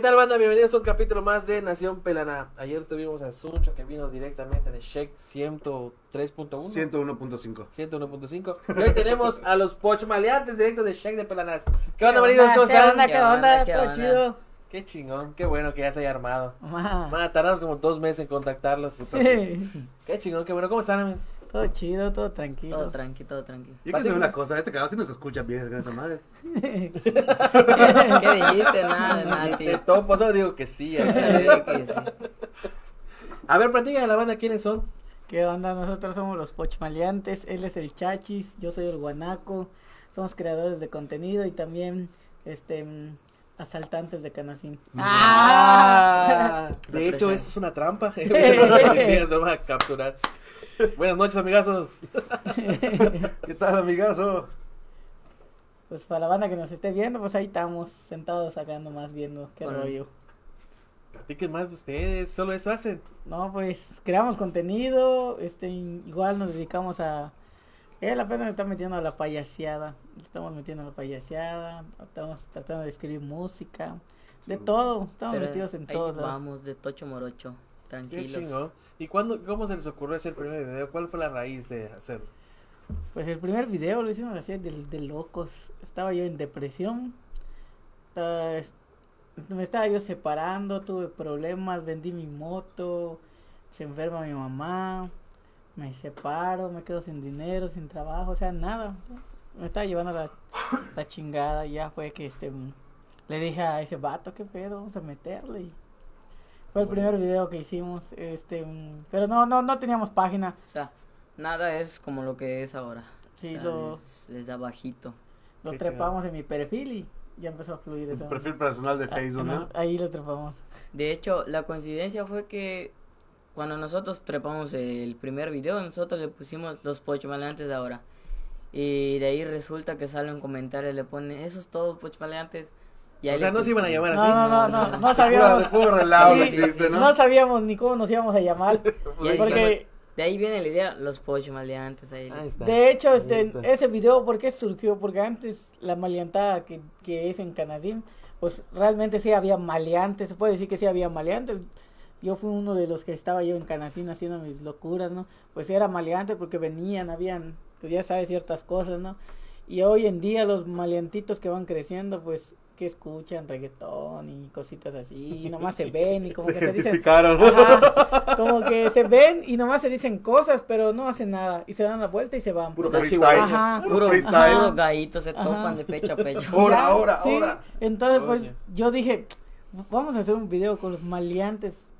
¿Qué tal, banda? Bienvenidos a un capítulo más de Nación Pelana. Ayer tuvimos a Suncho que vino directamente de Shake 103.1. 101.5. 101.5. Y hoy tenemos a los Poch Maleantes directo de Shake de Pelanas. ¿Qué onda, ¿Qué maridos? ¿Cómo ¿Qué están? onda? ¿Qué ¿Qué onda? ¿Qué Todo onda? chido. Qué chingón, qué bueno que ya se haya armado. Tardamos como dos meses en contactarlos. Sí. Qué chingón, qué bueno. ¿Cómo están, amigos? Todo chido, todo tranquilo. Todo tranqui, todo tranqui. Yo quiero saber una cosa, este cagado si nos escucha bien con esa madre. ¿Qué, qué dijiste? Nada, nada, De todo pasado digo que sí. que. A ver, platícame a la banda quiénes son. ¿Qué onda? Nosotros somos los Pochmaleantes, él es el Chachis, yo soy el Guanaco, somos creadores de contenido y también este asaltantes de Canacín. Ah, de hecho, esto es una trampa. Se van a capturar. Buenas noches, amigazos. ¿Qué tal, amigazo? Pues para la banda que nos esté viendo, pues ahí estamos sentados sacando más viendo qué Bueno. rollo. Platiquen más de ustedes, solo eso hacen. No, pues creamos contenido, este, igual nos dedicamos a... Él apenas le está metiendo a la payaseada, le estamos metiendo a la payaseada, estamos tratando de escribir música, de todo, estamos Pero metidos en ahí todos vamos, de tocho morocho. Qué Tranquilos. chingón. ¿Y cuándo, cómo se les ocurrió hacer el primer video? ¿Cuál fue la raíz de hacerlo? Pues el primer video lo hicimos así de, de locos, estaba yo en depresión, estaba- me estaba yo separando, tuve problemas, vendí mi moto, se enferma mi mamá, me separo, me quedo sin dinero, sin trabajo, o sea, nada. Me estaba llevando la, la chingada y ya fue que este mm, le dije a ese vato, qué pedo, vamos a meterle. y fue el primer video que hicimos, este, mm, pero no, no, no teníamos página. O sea, nada es como lo que es ahora. Sí, o sea, lo- es, es abajito. Lo Qué trepamos en mi perfil y ya empezó a fluir En eso. tu perfil personal de Ah, Facebook, ¿no? Ahí lo trepamos. De hecho, la coincidencia fue que cuando nosotros trepamos el primer video, nosotros le pusimos los pochmaleantes de ahora. Y de ahí resulta que sale un comentario y le pone, esos todos pochmaleantes. O sea, no se iban a llamar No, así. no, no, no, no, Pura, sabíamos. puro relajo hiciste, ¿no? No sabíamos ni cómo nos íbamos a llamar. Porque, de ahí viene la idea, los pochmaleantes. Ahí. Ahí está. de hecho, Ahí este, está. ese video, ¿por qué surgió? Porque antes la maleantada que, que es en Canadín, pues realmente sí había maleantes. Se puede decir que sí había maleantes. Yo fui uno de los que estaba yo en Canacín haciendo mis locuras, ¿no? Pues era maleante porque venían, habían, pues ya sabes, ciertas cosas, ¿no? Y hoy en día los maleantitos que van creciendo, pues, que escuchan reggaetón y cositas así, y nomás se ven y como Se que se dicen. Ajá, como que se ven y nomás se dicen cosas, pero no hacen nada, y se dan la vuelta y se van. Puro Los freestyle. Ajá. Puro freestyle. puro gallito, se Ajá. topan de pecho a pecho. Ahora, ahora, sí. ahora. Entonces, pues, Oye. yo dije, vamos a hacer un video con los maleantes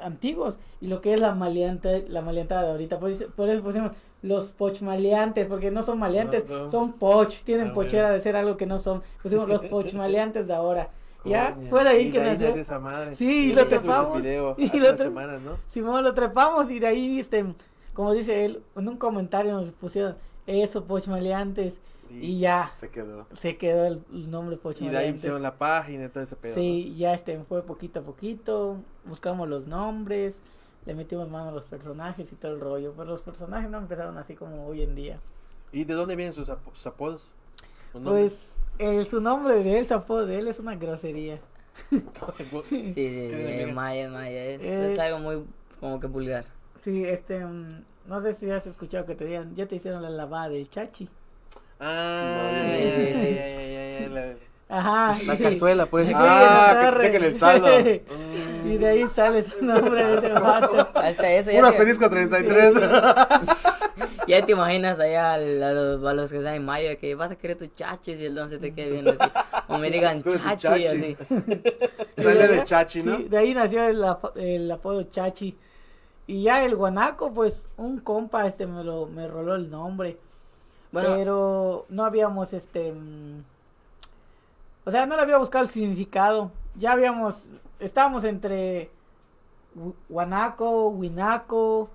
antiguos y lo que es la maleante, la maleantada de ahorita. Pues, por eso pusimos los poch maleantes, porque no son maleantes, No, no. son poch, tienen Ah, pochera bueno. de ser algo que no son. Pusimos los poch maleantes de ahora. Ya, fue de ahí Y que nació. esa madre. Sí, Y lo trepamos. video Y lo unas tre- semanas, ¿no? Simón lo trepamos y de ahí, este, como dice él, en un comentario nos pusieron eso, poch maleantes, y ya Se quedó. se quedó el, el nombre poch Y de ahí pusieron la página y todo ese pedo. Sí, ya este fue poquito a poquito, buscamos los nombres, le metimos mano a los personajes y todo el rollo, pero los personajes no empezaron así como hoy en día. ¿Y de dónde vienen sus, apo- sus apodos? Pues el, su nombre de él, su apodo de él es una grosería. Sí, de, ¿Qué de viene? Maya, Maya. Es, Es- es algo muy como que vulgar. Sí, este, mm, no sé si has escuchado que te digan, ya te hicieron la lavada del chachi. Ah, sí, sí, sí. ya, la, Ajá. la cazuela, pues. Sí, Ah, que chequen el saldo. y de ahí sale su nombre de ese vato. Hasta eso te, asterisco 33. ya te imaginas allá a los, a los que están en Maya que vas a querer tu chachis y el don se te quede viendo así. O me digan chachi, chachi. así. Sale de chachi, ¿no? Sí, de ahí nació el, ap- el apodo Chachi. Y ya el guanaco, pues un compa este me lo me roló el nombre. Bueno, pero no habíamos este mm, o sea, no le había buscado el significado. Ya habíamos estábamos entre gu- guanaco, huinaco,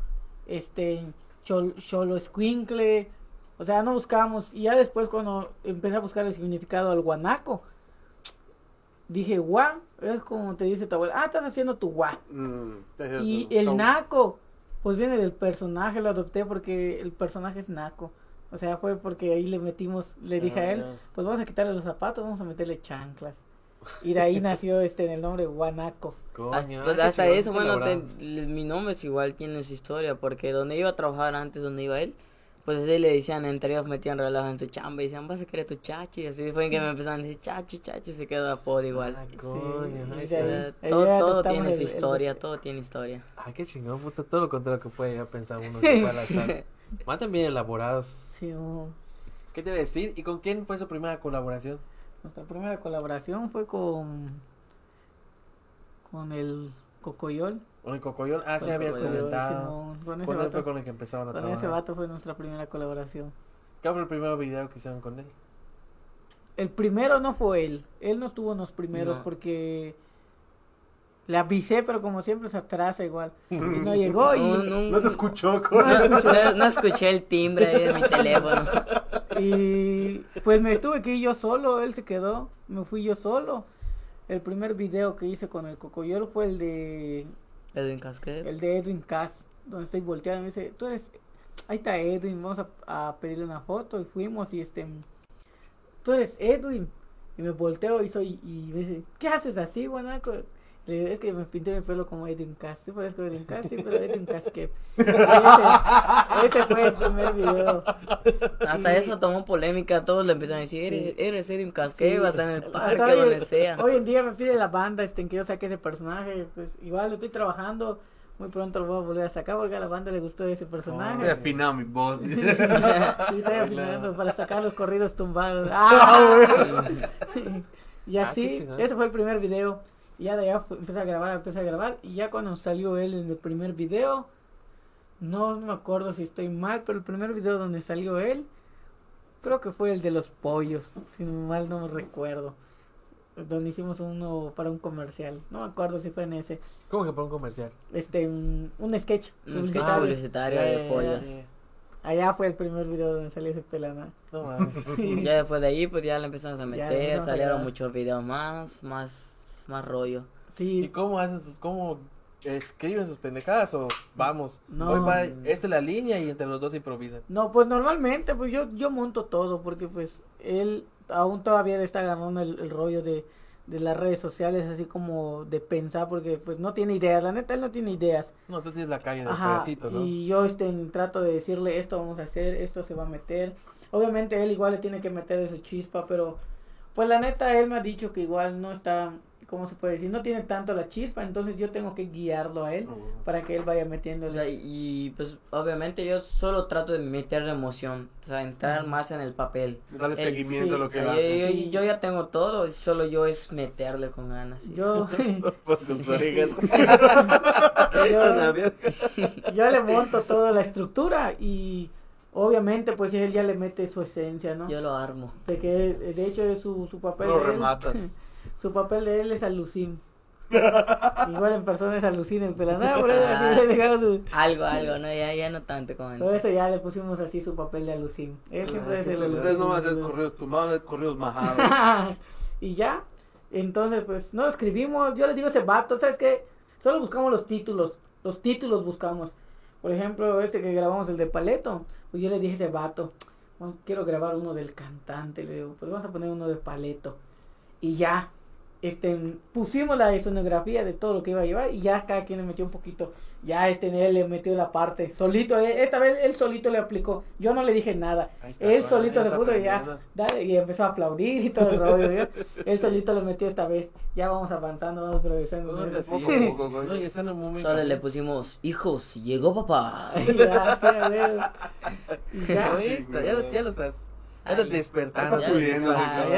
este chol, cholo escuincle, o sea, no buscábamos y ya después cuando empecé a buscar el significado al guanaco dije, guau, es como te dice tu abuela, ah, estás haciendo tu guau. Mm, Y el naco, pues viene del personaje, lo adopté porque el personaje es naco. O sea, fue porque ahí le metimos, le dije Ah, a él, pues vamos a quitarle los zapatos, vamos a meterle chanclas. Y de ahí nació este en el nombre Guanaco. Coño, Hasta, eso, bueno, te- mi nombre es igual, tiene su historia, porque donde iba a trabajar antes, donde iba él, pues así le decían, entre ellos metían relajo en su chamba y decían, vas a querer tu chachi, y así fue que me empezaron a decir, chachi, chachi, se quedó apodo igual. Ay, coño, Sí, ahí. Ahí todo, tiene su el- historia, todo tiene historia. Ay, qué chingón, puta. Todo lo contrario que puede ya pensar uno que fue al azar. Más también elaborados. Sí, oh. ¿Qué te iba a decir? ¿Y con quién fue su primera colaboración? Nuestra primera colaboración fue con con el Cocoyol. ¿Con el Cocoyol? Ah, sí, habías Cocoyol, comentado. Con ese ¿Cuándo fue vato, con el que empezaron a con trabajar? ese vato fue nuestra primera colaboración. ¿Qué fue el primer video que hicieron con él? El primero no fue él. Él no estuvo en los primeros No. porque le avisé, pero como siempre se atrasa igual. Y no llegó y, No, no, No te escuchó, no, no- no escuché el timbre de mi teléfono. y pues me tuve que ir yo solo. Él se quedó. Me fui yo solo. El primer video que hice con el Cocoyol fue el de Edwin Casquet. el de Edwin Cass, donde estoy volteando. Me dice, tú eres, ahí está Edwin, vamos a, a pedirle una foto. Y fuimos y este, tú eres Edwin. Y me volteo y soy, y me dice, ¿qué haces así, guanaco? Digo, es que me pinté mi pelo como Edwin Cass. Sí, parezco Edwin Cass, sí, pero Edwin Cass que. Ese, ese fue el primer video. Hasta Y- eso tomó polémica, todos le empezaron a decir, eres, eres Edwin Casquet, Sí. va a estar en el Hasta parque, hoy, donde sea. hoy en día me pide la banda este, en que yo saque ese personaje. Pues igual estoy trabajando. Muy pronto lo voy a volver a sacar porque a la banda le gustó ese personaje. He afinado mi voz. Sí, estoy afinando para sacar los corridos tumbados. ¡Ah, y Ah, así, chingón. ese fue el primer video. Y ya de allá empecé a grabar, empecé a grabar. Y ya cuando salió él en el primer video, no me acuerdo si estoy mal, pero el primer video donde salió él, creo que fue el de los pollos, si mal no me recuerdo. Donde hicimos uno para un comercial. No me acuerdo si fue en ese. ¿Cómo que para un comercial? Este, un, un sketch. Un sketch publicitario. de pollos. Allá fue el primer video donde salió ese pelana. No mames. Sí. Ya después de ahí, pues ya le empezamos a meter, a salieron muchos videos más, más, más rollo. ¿Y cómo hacen sus, cómo escriben sus pendejadas o vamos? No. Hoy va, esta es la línea y entre los dos improvisan. no, pues normalmente pues yo, yo monto todo porque pues él aún todavía le está agarrando el, el rollo de, de las redes sociales así como de pensar porque pues no tiene ideas, la neta él no tiene ideas. No, tú tienes la calle del Ajá, pedacito, ¿no? y yo este, trato de decirle esto vamos a hacer, esto se va a meter. Obviamente él igual le tiene que meter de su chispa, pero pues la neta él me ha dicho que igual no está, ¿cómo se puede decir? No tiene tanto la chispa, entonces yo tengo que guiarlo a él para que él vaya metiendo. O sea, y pues obviamente yo solo trato de meterle emoción, o sea, entrar más en el papel. Dale El- seguimiento a sí, lo O que sea, va. yo, yo- Sí. yo ya tengo todo, solo yo es meterle con ganas. sí. Yo, Con sus orejas. yo, yo le monto toda la estructura y obviamente pues él ya le mete su esencia, ¿no? Yo lo armo. De que de hecho es su, su papel Lo rematas. Su papel de él es alucin. Igual en persona es alucin el pelada, por eso así le dejamos su- Algo, algo, no, ya, ya no tanto como Por eso ya le pusimos así su papel de alucin. Él siempre es el alucin. Ustedes nomás es corridos tumbados, es corridos majados. y ya, entonces pues no lo escribimos, yo les digo ese vato, ¿sabes qué? Solo buscamos los títulos, los títulos buscamos. Por ejemplo, este que grabamos el de Paleto, pues yo le dije a ese vato, "Bueno, quiero grabar uno del cantante, le digo, pues vamos a poner uno de Paleto. Y ya, este, pusimos la escenografía de todo lo que iba a llevar y ya cada quien le metió un poquito. Ya este él le metió la parte, solito, eh, esta vez él solito le aplicó. Yo no le dije nada. Está, Él bueno, solito se puso y ya, dale, y empezó a aplaudir y todo el rollo. ¿ya? Él solito le metió esta vez. Ya vamos avanzando, vamos progresando. sí. Poco a poco. No, Solo le pusimos, hijos, llegó papá. ya, sí, ya, ya, lo- ya lo estás. Ya estás Ay, despertando. Ya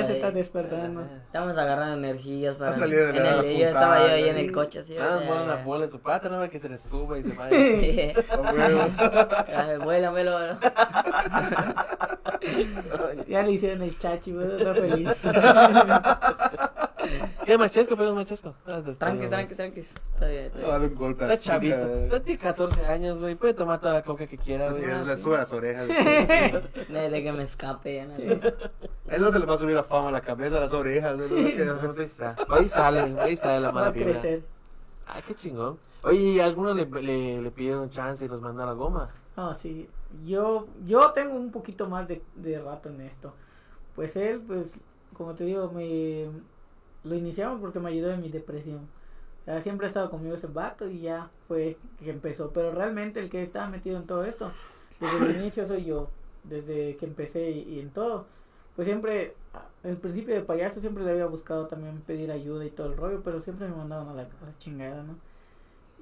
se está Ay. despertando. Estamos agarrando energías para... Ha salido de en la yo estaba yo ahí en el coche así. Ah, bueno, una bola en tu pata, no ve que se le suba y se vaya. Ay, vuela. Ya le hicieron el chachi, güey, está feliz. ¿Qué machesco, pero machesco? Ah, te- tranquis, tranquis. Está bien, está Le va a bien. dar un golpe Está así, chavito. No tiene 14 años, güey. Puede tomar toda la coca que quiera, Así güey. le sube las orejas. Desde que me escape. él no se le va a subir la fama a la cabeza, a las orejas. ¿no? Ahí está. Ahí sale, ahí sale la Va mala a vibra. crecer. Ah, qué chingón. Oye, ¿y algunos le, le, le pidieron chance y los mandó a la goma? No, sí. Yo, yo tengo un poquito más de, de rato en esto. Pues él, pues, como te digo, me lo iniciamos porque me ayudó en mi depresión. Siempre ha estado conmigo ese vato y ya fue que empezó. Pero realmente el que estaba metido en todo esto, desde el inicio soy yo, desde que empecé y, en todo. Pues siempre, el principio de payaso siempre le había buscado también pedir ayuda y todo el rollo, pero siempre me mandaban a la, a la chingada, ¿no?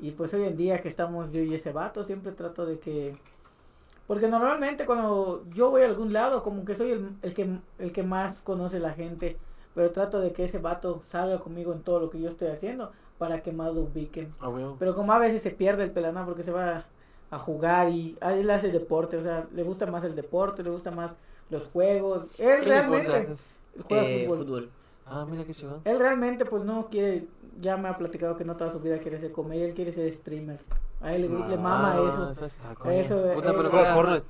Y pues hoy en día que estamos yo y ese vato, siempre trato de que... Porque normalmente cuando yo voy a algún lado, como que soy el, el que, el que más conoce la gente, pero trato de que ese vato salga conmigo en todo lo que yo estoy haciendo para que más lo ubiquen. Ah. Pero como a veces se pierde el pelaná porque se va a jugar y a él hace deporte, o sea, le gusta más el deporte, le gusta más los juegos. Él ¿Qué realmente juega Eh, fútbol. fútbol. Ah, mira qué chingón. Él realmente pues no quiere, ya me ha platicado que no toda su vida quiere ser comedia, él quiere ser streamer. A él le, le mama Ah, eso. está. Eso, Puta, eh, pero eh.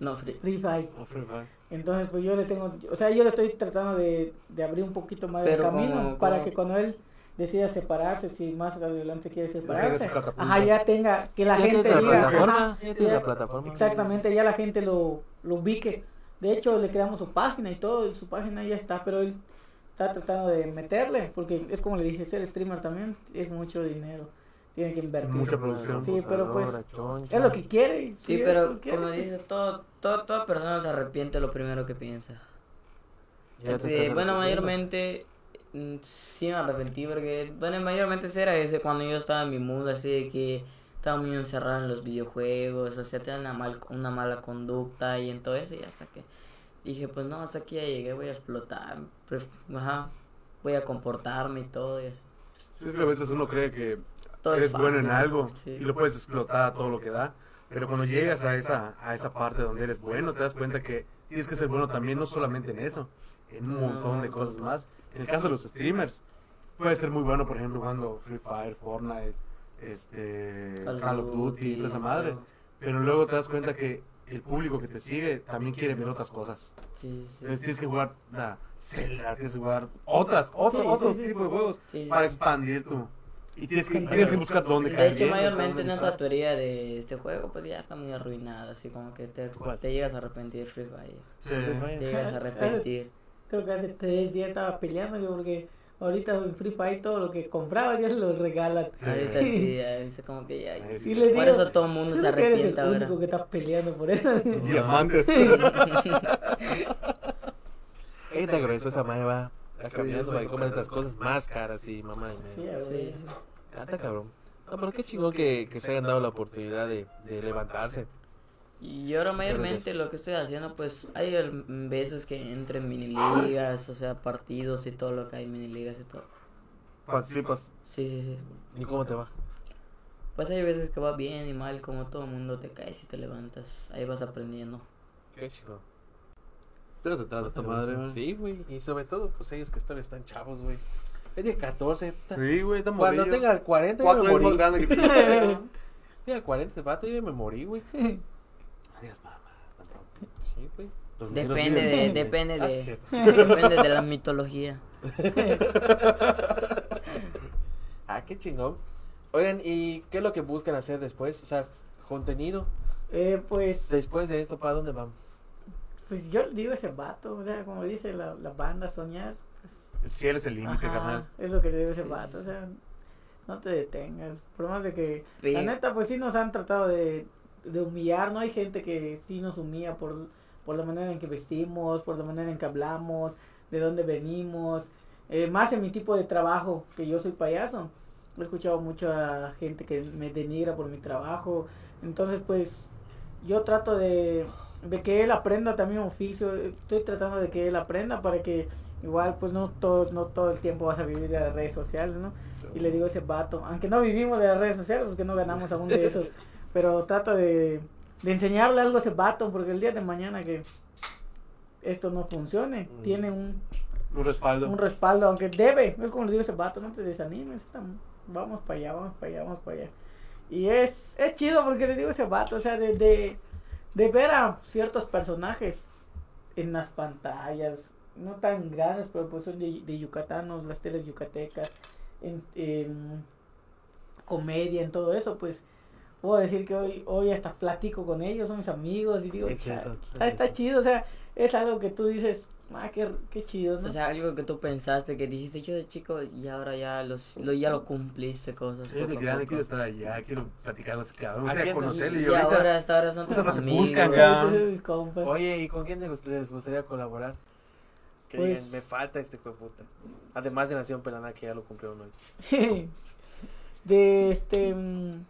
No, free. Free Fire. Free Fire. Entonces, pues yo le tengo, o sea, yo le estoy tratando de, de abrir un poquito más Pero el camino como- para como- que cuando él decida separarse, si más adelante quiere separarse, ajá, ya tenga, que la Ya gente tiene la diga, plataforma, ajá, ya tiene ya- la plataforma. exactamente, ya la gente lo, lo ubique. De hecho, le creamos su página y todo, y su página ya está, pero él está tratando de meterle, porque es como le dije, ser streamer también es mucho dinero, tiene que invertir. Mucha producción. Sí, pero pues, Computadora, choncha. Es lo que quiere. Sí, pero lo que quiere, como pues, dices, todo, todo, toda persona se arrepiente lo primero que piensa. Este, bueno, mayormente mm, sí me arrepentí porque, bueno, mayormente era ese cuando yo estaba en mi mundo, así de que estaba muy encerrado en los videojuegos, o sea, tenía una, mal, una mala conducta y en todo eso, y hasta que dije, pues no, hasta aquí ya llegué, voy a explotar, pref- ajá, voy a comportarme y todo, y así. Sí, es que a veces uno cree que Todo es eres bueno en algo sí. y lo puedes explotar a todo lo que da. Pero cuando llegas a esa, a esa parte donde eres bueno, te das cuenta que tienes que ser bueno también, no solamente en eso, en un montón de cosas más. En el caso de los streamers, puedes ser muy bueno, por ejemplo, jugando Free Fire, Fortnite, este, Call, of Duty, y toda esa madre. Pero luego te das cuenta que el público que te sigue también quiere ver otras cosas. Sí, sí. Entonces tienes que jugar la Zelda, tienes que jugar otras, otro, Sí, otro tipo de juegos para expandir tu. Y tienes que, tienes que buscar dónde De caer hecho, bien, mayormente dónde nuestra teoría de este juego, pues ya está muy arruinada, así como que te, te llegas a arrepentir Free Fire. Sí. Te llegas a arrepentir. Creo que hace tres días estaba peleando yo porque ahorita en Free Fire todo lo que compraba ya se lo regalan. Sí. Ahorita sí, ya dice como que ya. Sí. Por digo, eso todo el mundo se "Creo que eres arrepiente el ahora. único que está peleando por eso. Diamantes. Ey, está gruesa esa madre va. Cambiando eso para que comas estas cosas más caras y mamá y Sí, a Sí, sí. Ah, está cabrón. No, pero qué chingón que, que se hayan dado la oportunidad de, de levantarse. Y ahora mayormente lo que estoy haciendo, pues hay veces que entro en mini ligas, o sea, partidos y todo lo que hay, mini ligas y todo. Participas. Sí, sí, sí. ¿Y cómo te va? Pues hay veces que va bien y mal, como todo el mundo te caes y te levantas. Ahí vas aprendiendo. Qué chingón. Se trata esta madre, güey. Sí, güey. Y sobre todo, pues ellos que están, están chavos, güey. Es de 14. puta. Sí, güey, está Cuando morrillo. tenga 40, yo Cuatro me años más morí. grande que tú. Tenga 40, vato, yo me morí, güey. Mamadas, tampoco. Sí, güey. Los Depende de, viven- depende Ah, de, cierto. depende de la mitología. Ah, qué chingón. Oigan, ¿y qué es lo que buscan hacer después? O sea, contenido. Eh, pues, Después de esto, ¿para dónde van? Pues yo le digo ese vato, o sea, como dice la, la banda, soñar. pues, El cielo es el límite, carnal. es lo que le digo ese vato, o sea, no te detengas. Por más de que, Sí. la neta, pues sí nos han tratado de, de humillar, ¿no? Hay gente que sí nos humilla por, por la manera en que vestimos, por la manera en que hablamos, de dónde venimos. Eh, más en mi tipo de trabajo, que yo soy payaso. He escuchado mucha gente que me denigra por mi trabajo. Entonces, pues, yo trato de, de que él aprenda también oficio. Estoy tratando de que él aprenda para que igual, pues, no todo, no todo el tiempo vas a vivir de las redes sociales, ¿no? Y le digo a ese vato, aunque no vivimos de las redes sociales porque no ganamos aún de eso, pero trato de, de enseñarle algo a ese vato porque el día de mañana que esto no funcione, Mm. tiene un, Un respaldo. un respaldo, aunque debe, es como le digo a ese vato, no te desanimes, vamos para allá, vamos para allá, vamos para allá. Y es, es chido porque le digo a ese vato, o sea, de, de, de ver a ciertos personajes en las pantallas, no tan grandes, pero pues son de, de yucatanos, las teles yucatecas, en, en comedia, en todo eso, pues puedo decir que hoy, hoy hasta platico con ellos, son mis amigos y digo, Es "Cha- eso, está, es está chido, o sea, es algo que tú dices, ah, qué, qué chido, ¿no? O sea, algo que tú pensaste, que dijiste yo de chico y ahora ya los, lo, ya lo cumpliste cosas. Yo de grande quiero estar allá, quiero platicar cabrón, ¿A quiero conocerle y Y ahorita... ahora hasta ahora son tus amigos. buscan. Oye, ¿y con quién les gustaría colaborar? Que Pues- digan, me falta este puta. Además de Nación Pelaná, que ya lo cumplieron hoy. de este, mm,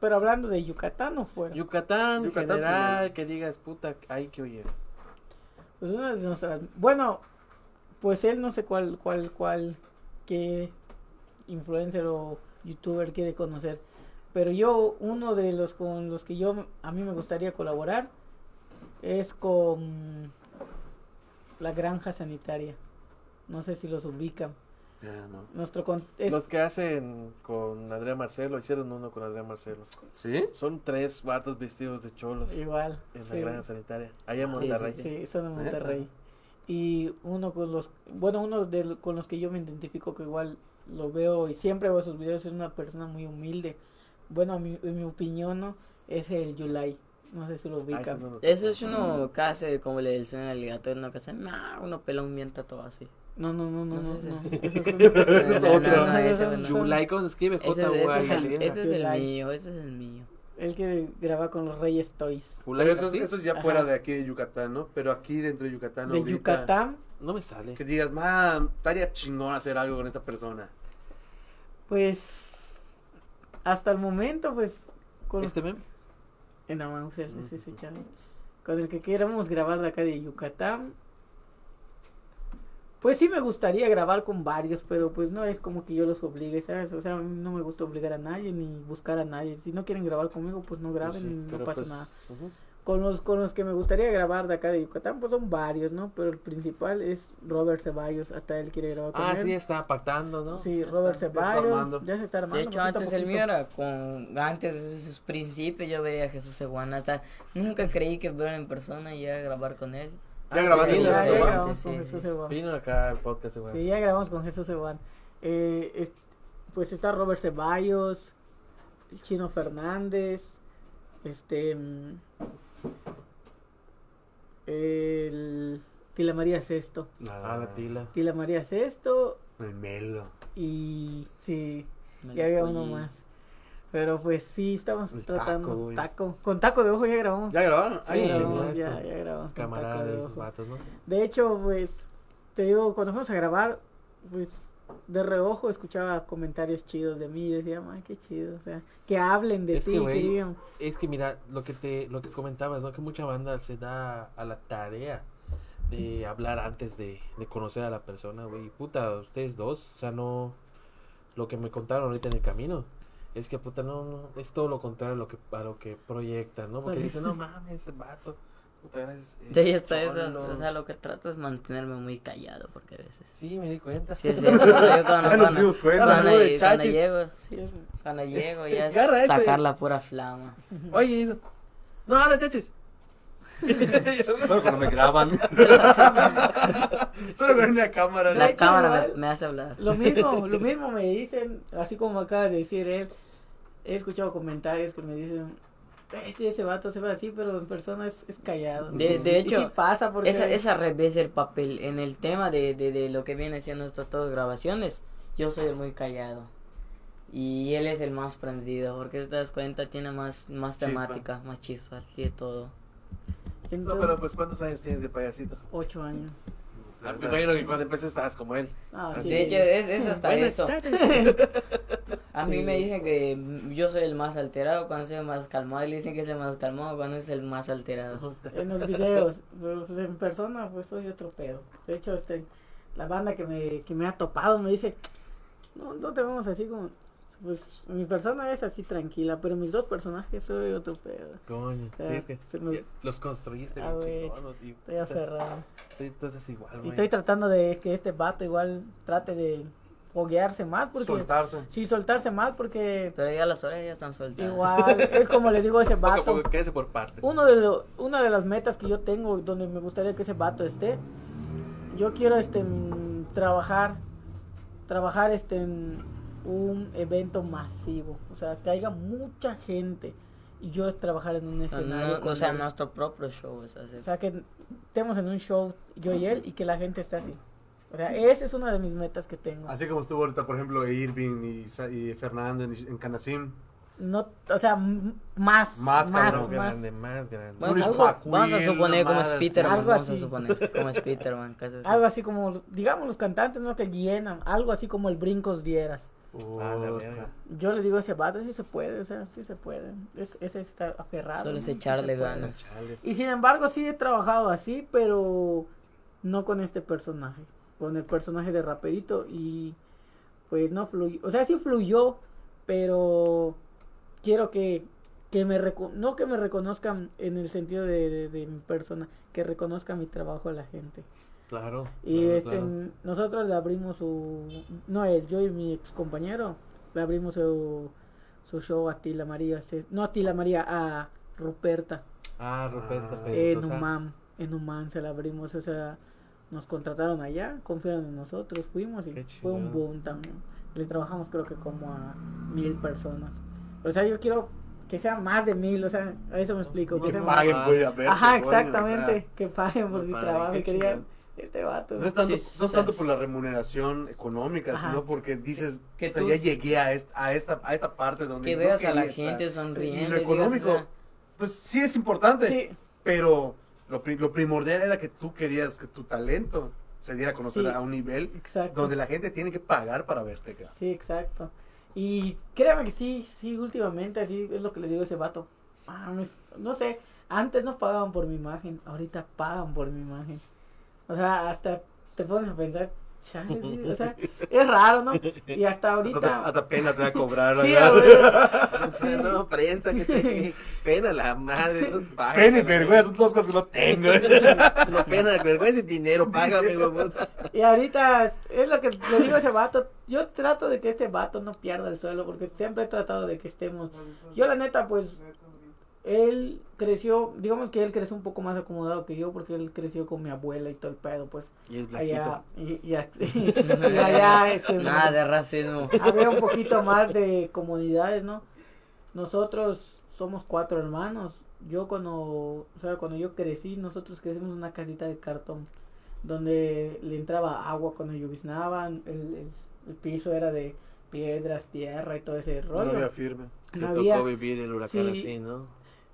pero hablando de Yucatán no fuera. Yucatán, Yucatán general, que digas, puta, hay que oír. Pues bueno, pues él no sé cuál, cuál, cuál, qué influencer o youtuber quiere conocer. Pero yo, uno de los con los que yo, a mí me gustaría colaborar es con la granja sanitaria. No sé si los ubican. No. Nuestro con- es- Los que hacen con Adrián Marcelo, hicieron uno con Adrián Marcelo. ¿Sí? Son tres vatos vestidos de cholos igual. en la sí. granja sanitaria. Allá en Sí, Monterrey. sí, Sí, son de Neta. Monterrey. Y uno con los, bueno, uno de, con los que yo me identifico que igual lo veo y siempre veo sus videos, es una persona muy humilde. Bueno, a mi, en mi opinión, ¿no? Es el Yulai. No sé si lo Ah, ese ubican. no lo- Eso es uno que hace como le del sueño alligator, uno que hace, nah, uno pelón mienta todo así. No, no, no, no, No no. no. Ese es No, no, otro. no, no. son- Yulai, ¿cómo se escribe? Ese, ese es el, es el mío, ese es el mío. El que graba con los Reyes Toys. Pero eso, es ya Ajá. fuera de aquí de Yucatán, ¿no? Pero aquí dentro de Yucatán De ahorita, Yucatán, No me sale. Que digas, man, estaría chingón hacer algo con esta persona. pues. Hasta el momento, pues. Con ¿Este meme? En la Mauser, Mm. ese, ese. Con el que queramos grabar de acá de Yucatán. Pues sí me gustaría grabar con varios, pero pues no es como que yo los obligue, ¿sabes? O sea, a mí no me gusta obligar a nadie ni buscar a nadie. Si no quieren grabar conmigo, pues no graben Pues sí, y no pasa pues, nada. ujú. Con los, con los que me gustaría grabar de acá de Yucatán, pues son varios, ¿no? Pero el principal es Robert Ceballos, hasta él quiere grabar con Ah, él. sí, está pactando, ¿no? Sí, Ya Robert está. Ceballos, ya se está armando. De hecho, poquito a antes mío era con, antes de sus principios yo veía a Jesús Seguana, hasta nunca creí que verlo en persona y ya grabar con él. ¿Ya grabaste sí, con Ya, la- ya grabamos Sí, con sí, Jesús. Vino acá el podcast, güey. Sí, ya grabamos con Jesús Evan. Eh, es- pues está Robert Ceballos, el Chino Fernández, este, mm, el Tila María Sexto, Ah, la tila. Tila María Sexto El Melo. y sí, Me y había uno más. Pero pues sí, estamos El tratando taco, con taco de ojo ya grabamos. ¿Ya grabaron? Sí, Ay, grabamos, ya, ya grabamos Camarada de de vatos, ¿no? De hecho, pues, te digo, cuando fuimos a grabar, pues, de reojo escuchaba comentarios chidos de mí y decía, ay, qué chido, o sea, que hablen de ti, que, digan, Es que mira, lo que te, lo que comentabas, ¿no? Que mucha banda se da a la tarea de hablar antes de, de conocer a la persona, güey. Puta, ustedes dos, o sea, no, lo que me contaron ahorita en el camino, es que puta, no, no, es todo lo contrario a lo que, a lo que proyectan, ¿no? Porque Vale. dicen, no mames, ese vato, puta, es, eh, De ahí está eso, cholo". o sea, lo que trato es mantenerme muy callado porque a veces... Sí, me di cuenta. Sí, es eso, yo cuando, cuando, cuando, cuando llego, sí, cuando llego ya es este. sacar la pura flama. Oye, eso. No, no, chaches. Solo cuando me graban. Solo con una cámara. La cámara me hace hablar. lo mismo, lo mismo me dicen, así como acaba de decir él, he escuchado comentarios que me dicen, este, ese vato se ve así, pero en persona es, es callado. De- de hecho, sí pasa porque... Esa, esa revés el papel. En el tema de, de, de lo que viene siendo estas todas grabaciones, yo soy el muy callado. Y él es el más prendido, porque te das cuenta, tiene más, más Chispa. temática, más chispas, tiene todo. No, pero pues, ¿cuántos años tienes de payasito? Ocho años. Ah, imagino que cuando empecé estabas como él. Ah, sí. Es, es hasta Buenas eso. A mí Sí. me dicen que yo soy el más alterado cuando soy el más calmado, y le dicen que es el más calmado cuando es el más alterado. en los videos, pero, pues, en persona pues soy otro pedo. De hecho, este, la banda que me, que me ha topado me dice, no, no te vemos así como, pues mi persona es así tranquila, pero mis dos personajes soy otro pedo. Coño, sí, Ah, es que se me- los construiste Ah, bien güey, chingón, y- Estoy aferrado. Estoy- Entonces igual, Y estoy tratando de que este vato igual trate de foguearse más, porque... Soltarse. Sí, soltarse más porque Pero ya las orejas ya están sueltas. igual es como le digo a ese vato. quédese por parte. Uno de lo- una de las metas que yo tengo donde me gustaría que ese vato esté, yo quiero este trabajar, trabajar este en un evento masivo, o sea, que haya mucha gente y yo trabajar en un No, escenario. no, con o sea, él. nuestro propio show. O sea, sí. O sea, que estemos en un show yo y él y que la gente esté así. O sea, esa es una de mis metas que tengo. Así como estuvo ahorita, por ejemplo, Irving y, y Fernando en, Canasim. No, o sea, más, Más, más, cabrón. más. grande, más grande. Bueno, algo- Vamos a suponer como Spiderman. Algo Vamos a así. suponer como Spiderman. casi así. Algo así como, digamos, los cantantes, ¿no? Que llenan, algo así como el Brincos Dieras. Ah, la Puta. verga. Yo le digo a ese vato, sí se puede, o sea, sí se puede. Es, es estar aferrado. Solo es echarle ganas. Y sin embargo, sí he trabajado así, pero no con este personaje. Con el personaje de raperito y pues no fluyó. O sea, sí fluyó, pero quiero que, que me reco- no que me reconozcan en el sentido de, de- de mi persona, que reconozca mi trabajo a la gente. Claro. Y claro, este, claro. nosotros le abrimos su, no él, yo y mi ex compañero, le abrimos su, su show a Tila María, no a Tila María, a Ruperta, Ah, Ruperto Ah, en. Humam, en Humam se la abrimos, o sea, nos contrataron allá, confiaron en nosotros, fuimos y fue un boom también. Le trabajamos creo que como a mil personas. O sea, yo quiero que sea más de mil, o sea, a eso me explico. Que Que sea paguen más... por verte, Ajá, coño, o sea, exactamente, que paguen por mi trabajo qué este vato. No es tanto, Sí, no es tanto por la remuneración económica, Ajá. sino porque dices, Que "Puta, tú- ya llegué a esta, a esta, a esta parte donde Que veas a la quería estar". gente Y sonriendo. lo y digas, económico, sea, pues sí es importante, Sí, pero lo, pri- lo primordial era que tú querías que tu talento se diera a conocer Sí. a un nivel exacto. donde la gente tiene que pagar para verte. Sí, exacto. Y créame que sí, sí, últimamente así es lo que le digo a ese vato. Mames, no sé, antes no pagaban por mi imagen, ahorita pagan por mi imagen. O sea, hasta te pones a pensar, chale, sí, o sea, es raro, ¿no? Y hasta ahorita... hasta pena te va a cobrar. Sí, ¿verdad? güey. No, presta, que te pena la madre. no, págame, Pena y vergüenza son dos cosas que no tengo. No, pena, vergüenza y dinero, págame, huevón. Y ahorita es, es lo que le digo a ese vato. Yo trato de que este vato no pierda el suelo porque siempre he tratado de que estemos. Yo, la neta, pues, él creció, digamos que él creció un poco más acomodado que yo porque él creció con mi abuela y todo el pedo, pues. Y es Allá, y, y, y allá, este, Nada de racismo. había un poquito más de comunidades, ¿no? Nosotros somos cuatro hermanos. Yo cuando, o sea, cuando yo crecí, nosotros crecimos en una casita de cartón donde le entraba agua cuando lloviznaban, el, el, el piso era de piedras, tierra y todo ese No rollo. había firme. Te No tocó vivir el huracán Sí. así, ¿no?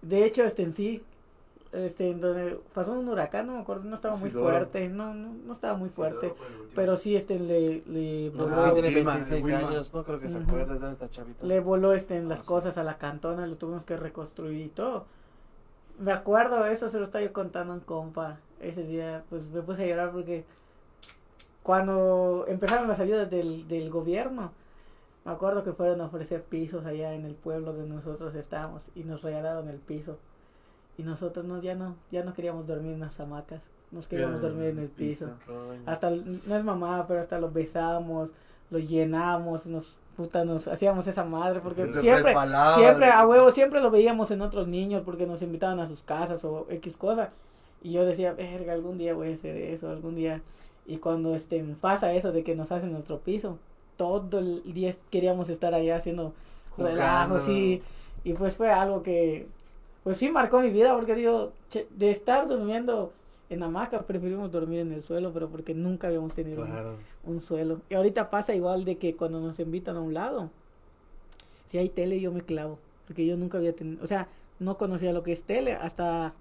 De hecho, este en sí, este en donde pasó un huracán, no me acuerdo, no estaba muy Isidoro. fuerte, no, no, no estaba muy fuerte, pero sí este le, le No, voló, sí, tiene Wilma, 26 Wilma. años, no creo que se Ujú. acuerde de esta chavita. le voló este en las cosas a la cantona, lo tuvimos que reconstruir y todo. Me acuerdo, eso se lo estaba yo contando a un compa. Ese día, pues me puse a llorar porque cuando empezaron las ayudas del, del gobierno, me acuerdo que fueron a ofrecer pisos allá en el pueblo donde nosotros estábamos y nos regalaron el piso. Y nosotros no, ya no, ya no queríamos dormir en las hamacas, nos queríamos dormir en el piso. Coño. Hasta, no es mamá, pero hasta los besamos, los llenamos, nos, puta, nos hacíamos esa madre, porque siempre, siempre, a huevo, siempre lo veíamos en otros niños, porque nos invitaban a sus casas o X cosa. Y yo decía, verga, algún día voy a hacer eso, algún día. Y cuando este, pasa eso de que nos hacen nuestro piso, todo el día queríamos estar allá haciendo Jugando. relajos y, y pues fue algo que, pues sí marcó mi vida, porque digo, che, de estar durmiendo en hamaca, preferimos dormir en el suelo, pero porque nunca habíamos tenido un- un suelo. Y ahorita pasa igual de que cuando nos invitan a un lado, si hay tele yo me clavo, porque yo nunca había tenido, o sea, no conocía lo que es tele hasta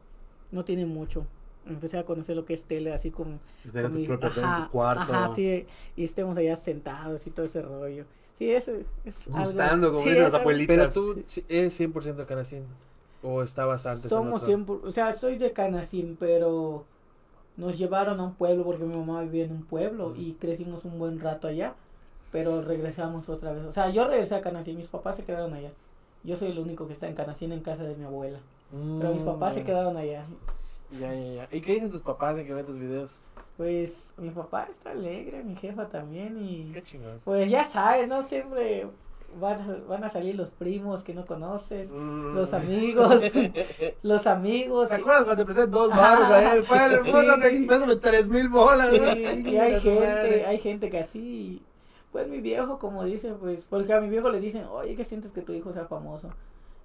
no tiene mucho. Empecé a conocer lo que es tele, así como... Tener con tu mi- en ajá, tu cuarto. Ajá, sí, y estemos allá sentados y todo ese rollo. Sí, eso es algo- Gustando, como sí, dicen es las algo- abuelitas. Pero tú eres 100% canacín. ¿O estabas antes? en Somos otro? 100, por- o sea, soy de Canacín, pero nos llevaron a un pueblo porque mi mamá vivía en un pueblo y crecimos un buen rato allá, pero regresamos otra vez. O sea, yo regresé a Canacín, mis papás se quedaron allá. Yo soy el único que está en Canacín en casa de mi abuela, pero mis papás se Mm. quedaron allá. Ya, ya, ya. ¿Y qué dicen tus papás de que ven tus videos? Pues mi papá está alegre, mi jefa también y Qué chingón. pues ya sabes, ¿no? Siempre van a, van a salir los primos que no conoces, Mm. los amigos, los amigos. ¿Te acuerdas cuando te presté dos él? Fue, Sí. pásame tres mil bolas. Sí, ¿no? y hay gente, madre. hay gente que así, pues mi viejo, como dice, pues, porque a mi viejo le dicen, oye, ¿qué sientes que tu hijo sea famoso?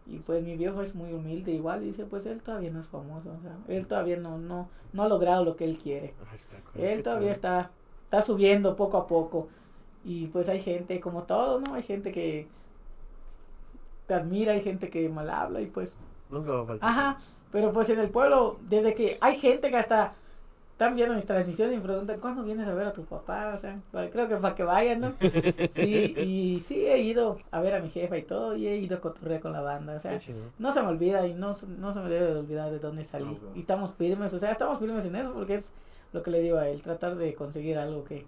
Y pues mi viejo es muy humilde igual, y dice, pues él todavía no es famoso, o sea, él todavía no, no, no ha logrado lo que él quiere. Ah, Él todavía está, está subiendo poco a poco. Y pues hay gente, como todo, ¿no? Hay gente que te admira, hay gente que mal habla y pues Nunca va a faltar. Ajá, pero pues en el pueblo, desde que hay gente que hasta están viendo mis transmisiones y me preguntan, ¿cuándo vienes a ver a tu papá? O sea, para- creo que para que vayan, ¿no? Sí, y sí he ido a ver a mi jefa y todo, y he ido a cotorrear con la banda, o sea, Qué chingón. no se me olvida y no, se- no se me debe de olvidar de dónde salí. Y estamos firmes, o sea, estamos firmes en eso porque es lo que le digo a él, tratar de conseguir algo que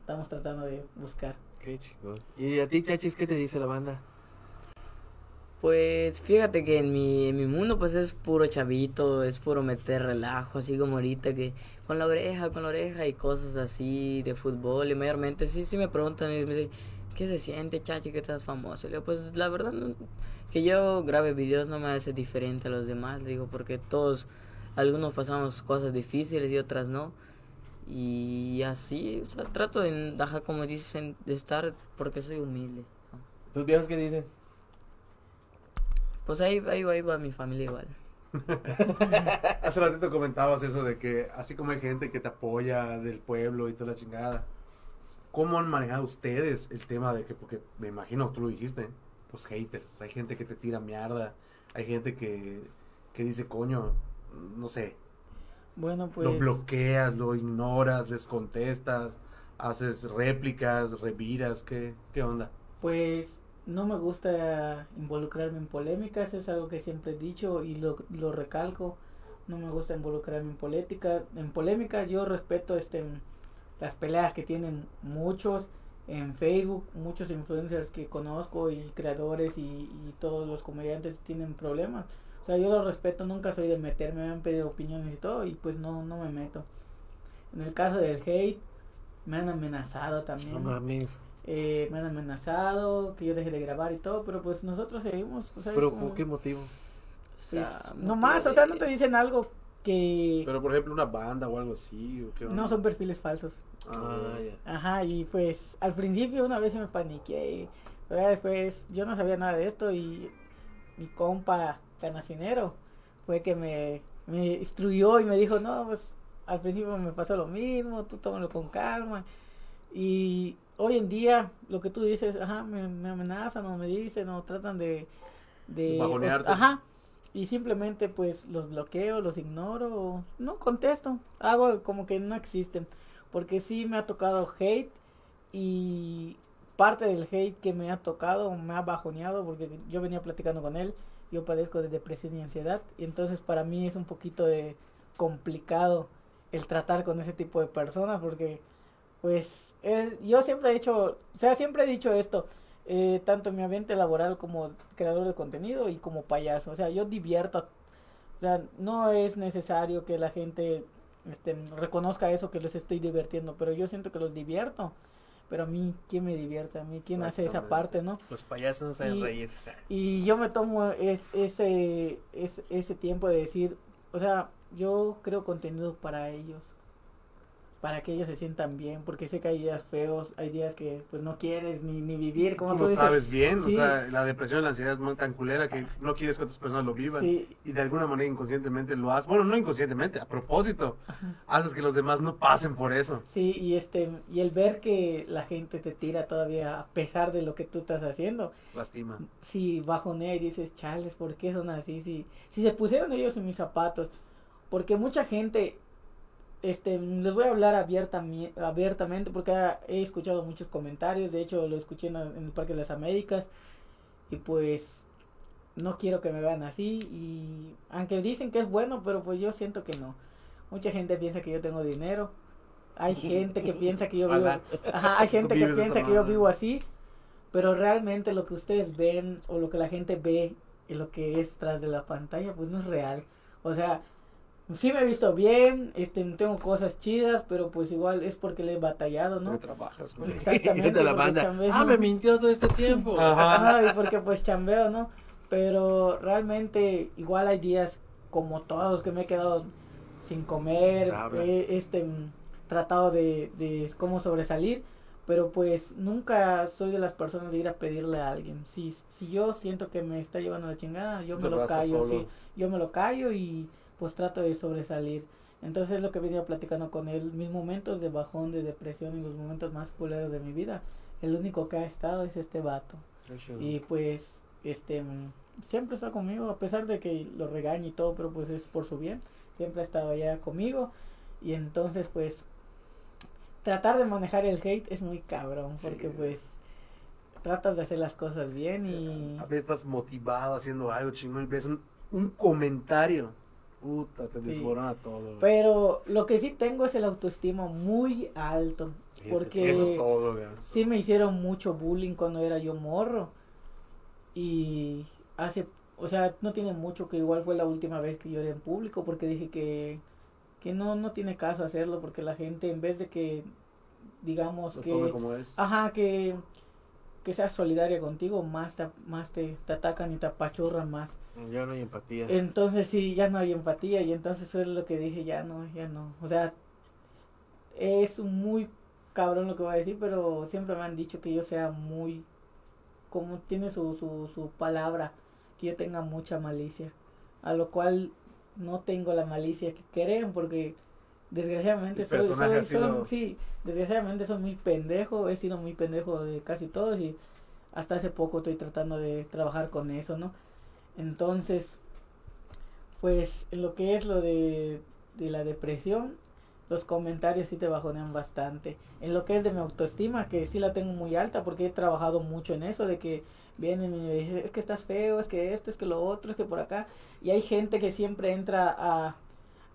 estamos tratando de buscar. Qué chingón. ¿Y a ti, chachis, qué te dice la banda? Pues fíjate que en mi, en mi mundo pues es puro chavito, es puro meter relajo, así como ahorita que con la oreja, con la oreja y cosas así de fútbol y mayormente sí, sí me preguntan y me dicen, ¿qué se siente chachi que estás famoso? Le digo, pues la verdad no- que yo grabe videos no me hace diferente a los demás, le digo, porque todos, algunos pasamos cosas difíciles y otras no. Y así, o sea, trato de, ajá, como dicen, de estar porque soy humilde. ¿Tus viejos qué dicen? Pues ahí, ahí, va- ahí va mi familia igual. Hace ratito comentabas eso de que así como hay gente que te apoya del pueblo y toda la chingada, ¿cómo han manejado ustedes el tema de que, porque me imagino, tú lo dijiste, los haters, hay gente que te tira mierda, hay gente que, que dice, coño, no sé, Bueno, pues... lo bloqueas, lo ignoras, les contestas, haces réplicas, reviras, ¿qué, qué onda? Pues no me gusta involucrarme en polémicas, es algo que siempre he dicho y lo, lo recalco. No me gusta involucrarme en política, en polémica. Yo respeto este las peleas que tienen muchos en Facebook, muchos influencers que conozco y creadores y, y todos los comediantes tienen problemas. O sea, yo lo respeto, nunca soy de meterme, me han pedido opiniones y todo y pues no, no me meto. En el caso del hate, me han amenazado también No mames. Eh, me han amenazado, que yo deje de grabar y todo, pero pues nosotros seguimos, o sea, es ¿Pero como- por qué motivo? O no más, o sea, no te dicen algo que Pero por ejemplo una banda o algo así, ¿o qué onda? no son perfiles falsos. Ah, ya. Ajá, y pues al principio una vez me paniqué, pero ya después yo no sabía nada de esto y mi compa canacinero fue que me, me instruyó y me dijo, no, pues al principio me pasó lo mismo, tú tómalo con calma. Y hoy en día lo que tú dices, ajá, me, me amenazan o me dicen o tratan de... de De ajá, y simplemente pues los bloqueo, los ignoro, o no contesto, hago como que no existen, porque sí me ha tocado hate y parte del hate que me ha tocado me ha bajoneado porque yo venía platicando con él, yo padezco de depresión y ansiedad, y entonces para mí es un poquito de complicado el tratar con ese tipo de personas porque pues eh, yo siempre he hecho, o sea, siempre he dicho esto, eh, tanto en mi ambiente laboral como creador de contenido y como payaso, o sea, yo divierto, o sea, no es necesario que la gente este, reconozca eso que les estoy divirtiendo, pero yo siento que los divierto, pero a mí, ¿quién me divierte? A mí, ¿quién hace esa parte, no? Los payasos no saben Y- reír. Y yo me tomo es, ese, es- ese tiempo de decir, o sea, yo creo contenido para ellos, para que ellos se sientan bien, porque sé que hay días feos, hay días que pues no quieres ni, ni vivir, como Tú tú dices. sabes bien, Sí. o sea, la depresión y la ansiedad es muy tan culera que no quieres que otras personas lo vivan. Sí, Y de alguna manera inconscientemente lo haces. Bueno, no inconscientemente, a propósito. Haces que los demás no pasen por eso. sí, y este, y el ver que la gente te tira todavía a pesar de lo que tú estás haciendo, Lastima. si bajonea y dices, chales, ¿por qué son así? Si, si se pusieron ellos en mis zapatos, porque mucha gente, este, les voy a hablar abiertami- abiertamente porque ha- he escuchado muchos comentarios, de hecho lo escuché en, en el Parque de las Américas y pues no quiero que me vean así y aunque dicen que es bueno, pero pues yo siento que no. Mucha gente piensa que yo tengo dinero. Hay gente que piensa que yo vivo, ajá, hay gente que piensa que yo vivo así, pero realmente lo que ustedes ven o lo que la gente ve y lo que es tras de la pantalla, pues no es real. O sea, sí me he visto bien, este, tengo cosas chidas, pero pues igual es porque le he batallado, ¿no? Porque trabajas, güey. Exactamente. de la banda. chambeo, Ah, ¿no? me mintió todo este tiempo. Ajá. Ajá, y porque pues chambeo, ¿no? Pero realmente igual hay días como todos que me he quedado sin comer, he, este tratado de, de cómo sobresalir, Pero pues nunca soy de las personas de ir a pedirle a alguien. Si, si yo siento que me está llevando la chingada, yo me lo callo, solo. sí. Yo me lo callo y pues trato de sobresalir. Entonces es lo que he venido platicando con él. Mis momentos de bajón, de depresión y los momentos más culeros de mi vida. El único que ha estado es este vato. Y pues, este, siempre está conmigo, a pesar de que lo regañe y todo, pero pues es por su bien. Siempre ha estado allá conmigo. Y entonces, pues, tratar de manejar el hate es muy cabrón, Sí. porque pues, tratas de hacer las cosas bien y... A veces estás motivado haciendo algo chingón y ves un, un comentario. Puta, te Sí. desmorona todo. güey. Pero lo que sí tengo es el autoestima muy alto, Eso porque... Eso es todo, güey. Sí me hicieron mucho bullying cuando era yo morro. Y hace, o sea, no tiene mucho que igual fue la última vez que lloré en público porque dije que, que no, no tiene caso hacerlo porque la gente en vez de que digamos que, como es. ajá, que, que seas solidaria contigo, más, te- más te, te atacan y te apachurran más. Ya no hay empatía. Entonces sí, ya no hay empatía y entonces eso es lo que dije, ya no, ya no. O sea, es muy cabrón lo que voy a decir, pero siempre me han dicho que yo sea muy, como tiene su, su, su palabra, que yo tenga mucha malicia. A lo cual no tengo la malicia que creen porque desgraciadamente sido- soy- sí, desgraciadamente soy muy pendejo, he sido muy pendejo de casi todos y hasta hace poco estoy tratando de trabajar con eso, ¿no? Entonces, pues en lo que es lo de, de la depresión, los comentarios sí te bajonean bastante. En lo que es de mi autoestima, que sí la tengo muy alta porque he trabajado mucho en eso, de que vienen y me dicen, es que estás feo, es que esto, es que lo otro, es que por acá. Y hay gente que siempre entra a,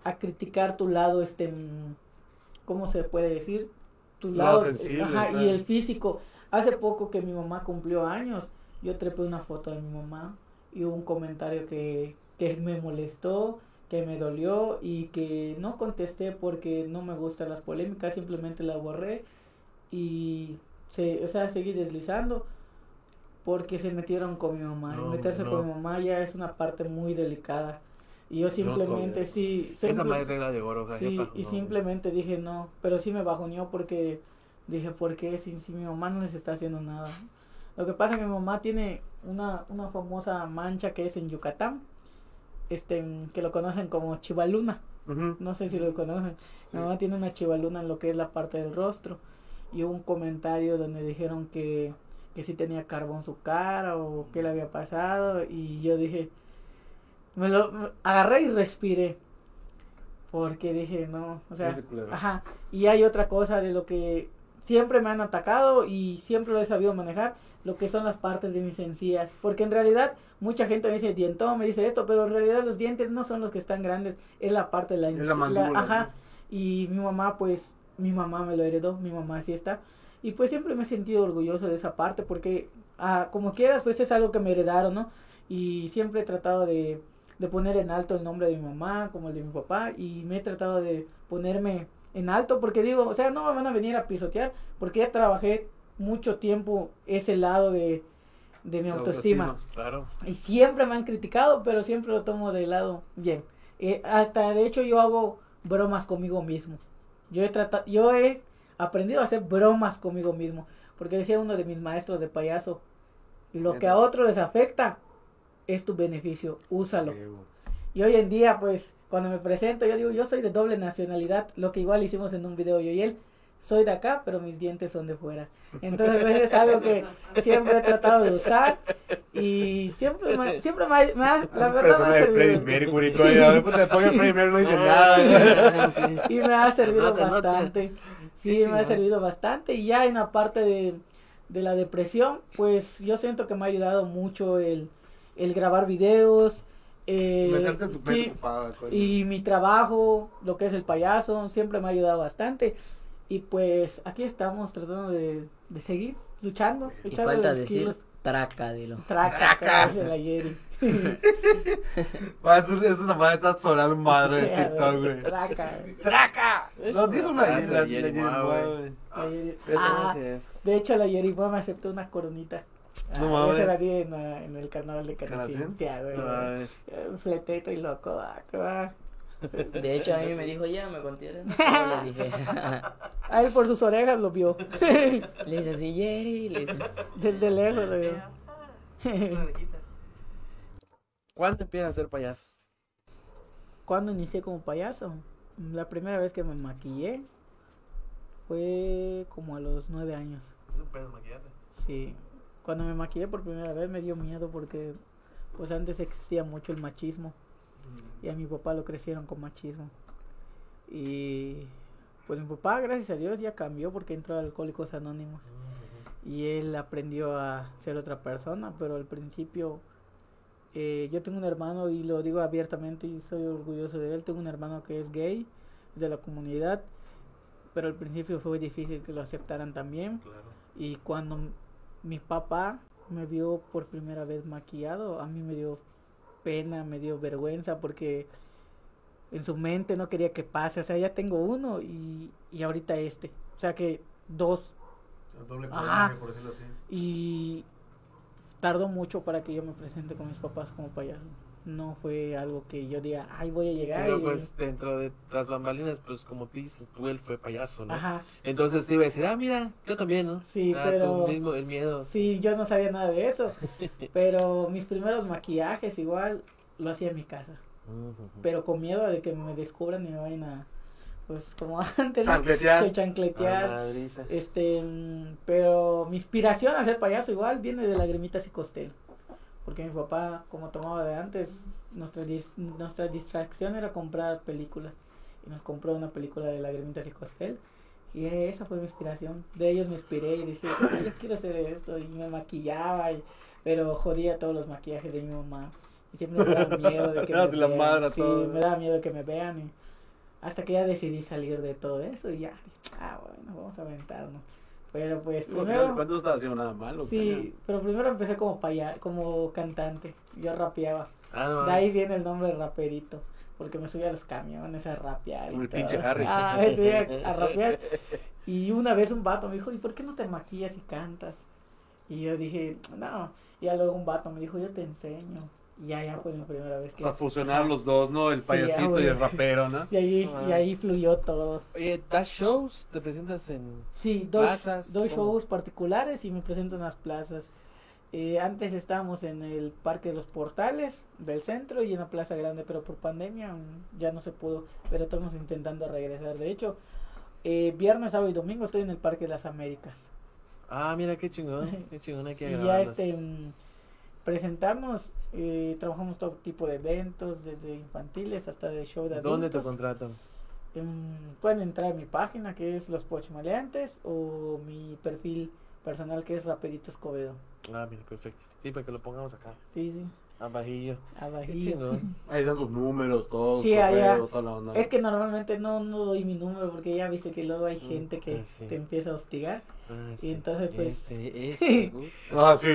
a criticar tu lado, este, ¿cómo se puede decir? Tu Lado lado, sensible, ajá, claro. y el físico. Hace poco que mi mamá cumplió años, yo trepé una foto de mi mamá y un comentario que, que me molestó, que me dolió y que no contesté porque no me gustan las polémicas, simplemente la borré y se, o sea, seguí deslizando porque se metieron con mi mamá. No, y meterse no. con mi mamá ya es una parte muy delicada. Y yo simplemente sí, Esa simple- no es regla de oro, Sí, y No, simplemente dije no, pero sí me bajoneó porque dije, ¿por qué? Si, si mi mamá no les está haciendo nada. Lo que pasa es que mi mamá tiene una, una famosa mancha que es en Yucatán, este, que lo conocen como chivaluna, no sé si lo conocen. Mi mamá tiene una chivaluna en lo que es la parte del rostro. Y hubo un comentario donde dijeron que, que si tenía carbón su cara o qué le había pasado. Y yo dije, me lo me- agarré y respiré. Porque dije, no, o sea, Sí, ajá. Y hay otra cosa de lo que siempre me han atacado y siempre lo he sabido manejar, lo que son las partes de mis encías. Porque en realidad mucha gente me dice dientón, me dice esto, pero en realidad los dientes no son los que están grandes, es la parte de la Es la encía. ajá. Y mi mamá, pues, mi mamá me lo heredó, mi mamá así está. Y pues siempre me he sentido orgulloso de esa parte porque, ah, como quieras, pues es algo que me heredaron, ¿no? Y siempre he tratado de, de poner en alto el nombre de mi mamá, como el de mi papá, y me he tratado de ponerme en alto porque digo, o sea, no me van a venir a pisotear porque ya trabajé mucho tiempo ese lado de, de mi La autoestima. autoestima. Claro. Y siempre me han criticado, pero siempre lo tomo de lado bien. Eh, hasta de hecho yo hago bromas conmigo mismo. Yo he tratado, yo he aprendido a hacer bromas conmigo mismo. Porque decía uno de mis maestros de payaso, lo que a otros les afecta es tu beneficio, úsalo. Y hoy en día, pues, cuando me presento, yo digo, yo soy de doble nacionalidad, lo que igual hicimos en un video yo y él. Soy de acá, pero mis dientes son de fuera. Entonces, pues, es algo que siempre he tratado de usar. Y siempre me, siempre me, ha- me ha, la verdad me ha servido. Mercury, no dice nada. Y me ha servido bastante. Sí, me ha servido bastante. Y ya en la parte de, de la depresión, pues yo siento que me ha ayudado mucho el, el grabar videos. Eh, tu sí, ocupada, y mi trabajo, lo que es el payaso, siempre me ha ayudado bastante. Y pues aquí estamos tratando de, de seguir luchando. Y falta los decir kilos. traca, dilo. Traca, Traca. la Yeri. Va, eso- Esa madre está sonando madre de TikTok, güey. Traca. ¡Traca! Lo dijo una la, la la, la- la- güey. La Ah, es. de hecho la Yeri me aceptó una coronita. No Ah, mames. esa la di en, la- en el canal de. Canaciencia, güey. No, Eh, Fletito y loco, ah, que va. De hecho, a mí me dijo, ya, me contieron. Yo le dije, A él por sus orejas lo vio. le dice, sí, Jerry. Le dice, Desde lejos lo vio. ¿Cuándo empiezas a ser payaso? Cuando inicié como payaso, la primera vez que me maquillé fue como a los nueve años. Es un pedo maquillarte. Sí, cuando me maquillé por primera vez me dio miedo porque pues antes existía mucho el machismo y a mi papá lo crecieron con machismo. Y pues mi papá, gracias a Dios, ya cambió porque entró a Alcohólicos Anónimos y él aprendió a ser otra persona, pero al principio eh, yo tengo un hermano y lo digo abiertamente y soy orgulloso de él, tengo un hermano que es gay de la comunidad, pero al principio fue difícil que lo aceptaran también. Claro. Y cuando mi papá me vio por primera vez maquillado, a mí me dio pena, me dio vergüenza porque en su mente no quería que pase. O sea, ya tengo uno y, y ahorita este. O sea que dos. El doble coraje, por decirlo así. Y tardó mucho para que yo me presente con mis papás como payaso. No fue algo que yo diga, ay, voy a llegar. Pero y- pues dentro de las bambalinas, pues como tú dices, tú él fue payaso, ¿no? Ajá. Entonces te iba a decir, ah, mira, yo también, ¿no? Sí, Ah, pero- tú mismo, el miedo. Sí, yo no sabía nada de eso. pero mis primeros maquillajes igual lo hacía en mi casa. Pero con miedo de que me descubran y me vayan a, pues como antes, ¿no? Chancletear. Soy chancletear. Este, mm, pero mi inspiración a ser payaso igual viene de Lagrimitas y Costel. Porque mi papá, como tomaba de antes, nuestra, dis- nuestra distracción era comprar películas. Y nos compró una película de Lagrimitas y Costel. Y esa fue mi inspiración. De ellos me inspiré y decía, "Ah, yo quiero hacer esto. Y me maquillaba, y- pero jodía todos los maquillajes de mi mamá. Y siempre me daba miedo de que me Dabas la vean. madre a Sí, todos. me daba miedo de que me vean. Y hasta que ya decidí salir de todo eso y ya, dije, ah, bueno, vamos a aventarnos. Pero pues primero... ¿Cuánto estaba haciendo nada malo? Sí, pero primero empecé como paya, como cantante. Yo rapeaba. Ah, no, De ahí viene el nombre raperito. Porque me subía a los camiones a rapear. Como el pinche Harry. Ah, me subía a rapear. Y una vez un vato me dijo, ¿y por qué no te maquillas y cantas? Y yo dije, no. Y luego un vato me dijo, yo te enseño. Y ya, ya fue mi primera vez O que... sea, fusionar los dos, ¿no? El Sí, payasito ah, y el rapero, ¿no? Y ahí, Ah. y ahí fluyó todo. Oye, ¿das shows? ¿Te presentas en...? Sí, dos, Plazas, dos ¿cómo? shows particulares y me presento en las plazas. Eh, antes estábamos en el Parque de los Portales del centro y en la Plaza Grande, pero por pandemia ya no se pudo. Pero estamos intentando regresar. De hecho, eh, viernes, sábado y domingo estoy en el Parque de las Américas. Ah, mira, qué chingón. Qué chingón hay que Y ya este, mm, presentarnos, eh, trabajamos todo tipo de eventos, desde infantiles hasta de show de adultos. ¿Dónde te contratan? Mm, pueden entrar a mi página que es Los Pochmaleantes o mi perfil personal que es Raperito Escobedo. Ah, mira, perfecto. Sí, para que lo pongamos acá. Sí, sí, Abajillo. Abajillo. Ahí están tus números, todos. Sí, correo, allá. toda la onda. Es que normalmente no, no doy mi número porque ya viste que luego hay Mm, gente que ah, sí. te empieza a hostigar Ah, Y entonces, pues- Este, este, Ah, sí.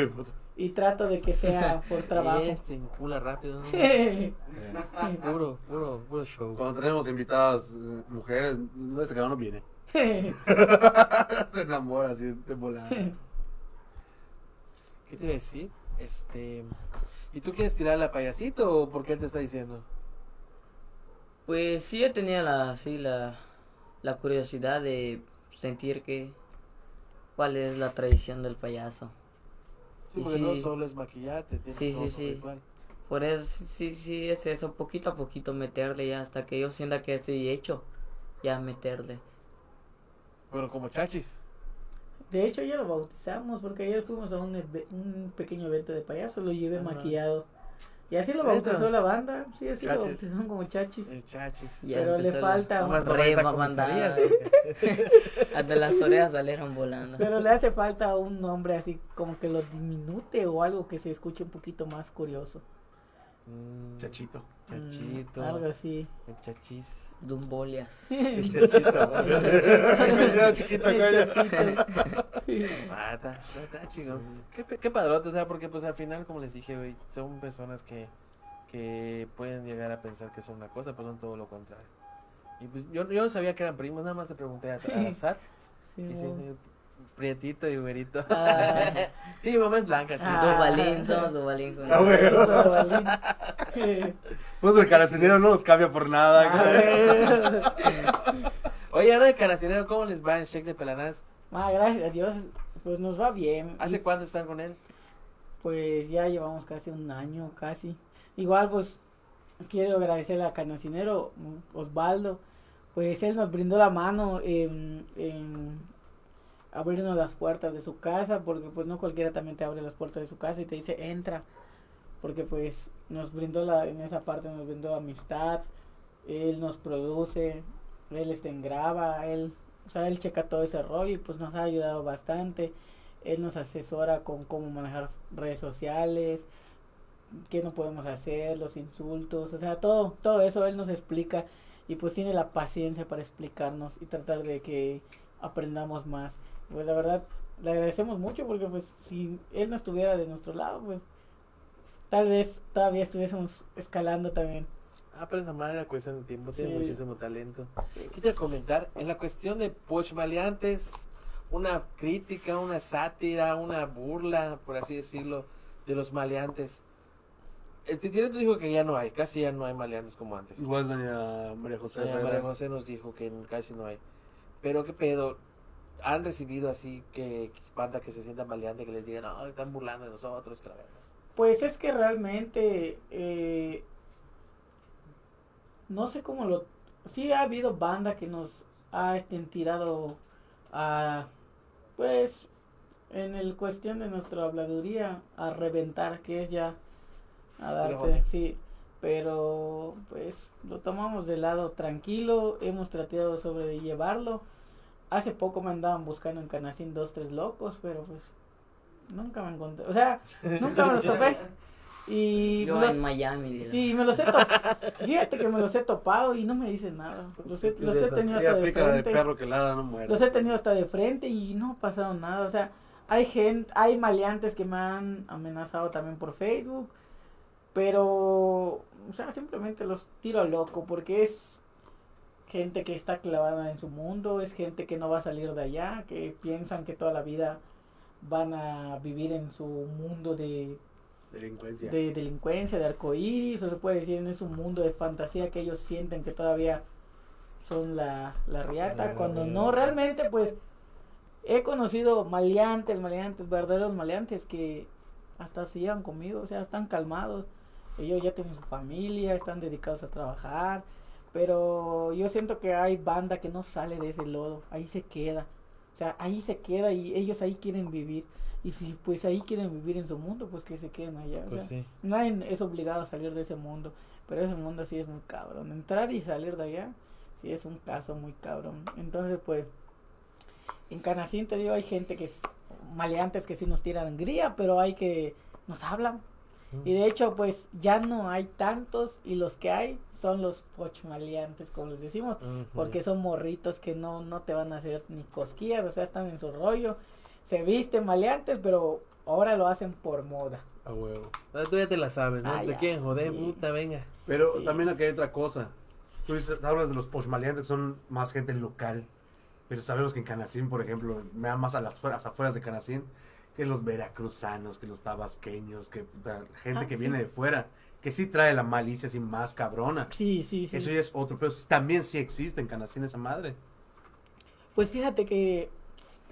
Y trato de que sea por trabajo. Este, encula rápido. ¿no? Puro, puro, puro show. Cuando tenemos invitadas eh, mujeres, no es que cada uno viene. Se enamora así de volada. ¿Qué te iba a decir? Este... ¿Y tú quieres tirar la payasito o por qué él te está diciendo? Pues sí, yo tenía la, así, la, la curiosidad de sentir que cuál es la tradición del payaso. Sí, porque no sí. solo es maquillarte, tienes Sí, todo sí, sí. ritual. Por eso, sí, sí, es eso, poquito a poquito meterle ya hasta que yo sienta que estoy hecho, ya meterle. Pero como chachis. De hecho ya lo bautizamos porque ayer fuimos a un, pequeño evento de payaso, lo llevé Ajá. maquillado. Y así lo bautizó la banda, sí, así lo Chachis. bautizaron como chachis. El chachis. Ya Pero le falta un- no Re vaya a mandada. comisaría, Hasta las orejas salieron volando. Pero le hace falta un nombre así como que lo diminute o algo que se escuche un poquito más curioso. Mm, Chachito. Chachito. Mm, algo así. El chachis. Dumbolias. El chachito. El chiquito acá El chachito. Ah, está, chingón. Qué, qué padrote, o sea, porque pues al final, como les dije, güey, son personas que, que pueden llegar a pensar que son una cosa, pues son todo lo contrario. Y pues yo, yo no sabía que eran primos, nada más te pregunté a- al azar. Sí, Y sí, prietito y güerito. Ah, Sí, mi mamá es blanca, sí. Ah. Dubalín, somos Dubalín. con- Ah. Dubalín. Eh, Pues el caracinero no nos cambia por nada. ah. Oye, ahora de caracinero, ¿cómo les va en Shake de Pelanás? Ah, gracias a Dios, pues nos va bien. ¿Hace Y, cuánto están con él? Pues ya llevamos casi un año, casi. Igual, pues quiero agradecerle a Canacinero, mm, Osvaldo, pues él nos brindó la mano en, en abrirnos las puertas de su casa, porque pues no cualquiera también te abre las puertas de su casa y te dice entra, porque pues nos brindó la, en esa parte nos brindó amistad, él nos produce, él este graba, él, o sea, él checa todo ese rollo y pues nos ha ayudado bastante. Él nos asesora con cómo manejar redes sociales, qué no podemos hacer, los insultos, o sea, todo, todo eso él nos explica y pues tiene la paciencia para explicarnos y tratar de que aprendamos más. Pues la verdad, le agradecemos mucho porque pues si él no estuviera de nuestro lado, pues tal vez todavía estuviésemos escalando también. Ah, pero esa madre la cuestión de tiempo, tiene muchísimo talento. Quería comentar, en la cuestión de Poch Maleantes, una crítica, una sátira, una burla, por así decirlo, de los maleantes. El titireto dijo que ya no hay, casi ya no hay maleantes como antes. Igual doña María José. Doña. María José nos dijo que casi no hay. Pero qué pedo, han recibido así que banda que se sienta maleante, que les digan, no, están burlando de nosotros, que la verdad. Pues es que realmente eh, no sé cómo lo sí ha habido banda que nos ha este, tirado a pues en el cuestión de nuestra habladuría a reventar que es ya a darte sí pero pues lo tomamos de lado tranquilo hemos tratado sobre de llevarlo hace poco me andaban buscando en Canacín dos tres locos pero pues nunca me encontré o sea nunca me los topé y Yo los- en Miami. dice. Sí, me los he topado. Fíjate que me los he topado y no me dicen nada. Los he, los he tenido hasta de frente. perro que ladra no muere. Los he tenido hasta de frente y no ha pasado nada. O sea, hay gente, hay maleantes que me han amenazado también por Facebook. Pero, o sea, simplemente los tiro a loco porque es gente que está clavada en su mundo, es gente que no va a salir de allá, que piensan que toda la vida van a vivir en su mundo de Delincuencia. de delincuencia, de arcoíris, o se puede decir, es un mundo de fantasía que ellos sienten que todavía son la, la riata, La cuando no, realmente pues he conocido maleantes, maleantes, verdaderos maleantes que hasta se llevan conmigo, o sea, están calmados, ellos ya tienen su familia, están dedicados a trabajar, pero yo siento que hay banda que no sale de ese lodo, ahí se queda, o sea, ahí se queda y ellos ahí quieren vivir. Y si pues ahí quieren vivir en su mundo, pues que se queden allá. o Pues sea, sí. Nadie es obligado a salir de ese mundo, pero ese mundo sí es muy cabrón. Entrar y salir de allá, sí es un caso muy cabrón. Entonces, pues, en Canacín te digo, hay gente que es maleantes que sí nos tiran gría, pero hay que nos hablan. Y de hecho, pues, ya no hay tantos y los que hay son los pochmaleantes, como les decimos, porque son morritos que no, no te van a hacer ni cosquillas, o sea, están en su rollo. Se visten maleantes, pero ahora lo hacen por moda. A huevo. Ah, Tú ya te la sabes, ¿no? Ah, Si te quieren joder, sí. puta, venga. Pero Sí. también aquí hay otra cosa. Tú dices, hablas de los pochmaleantes que son más gente local. Pero sabemos que en Canacín, por ejemplo, me da más a las afueras, afueras de Canacín, que los veracruzanos, que los tabasqueños, que puta, gente Ah, que sí. viene de fuera, que sí trae la malicia así más cabrona. Sí, sí, sí. Eso ya es otro, pero también sí existe en Canacín esa madre. Pues fíjate que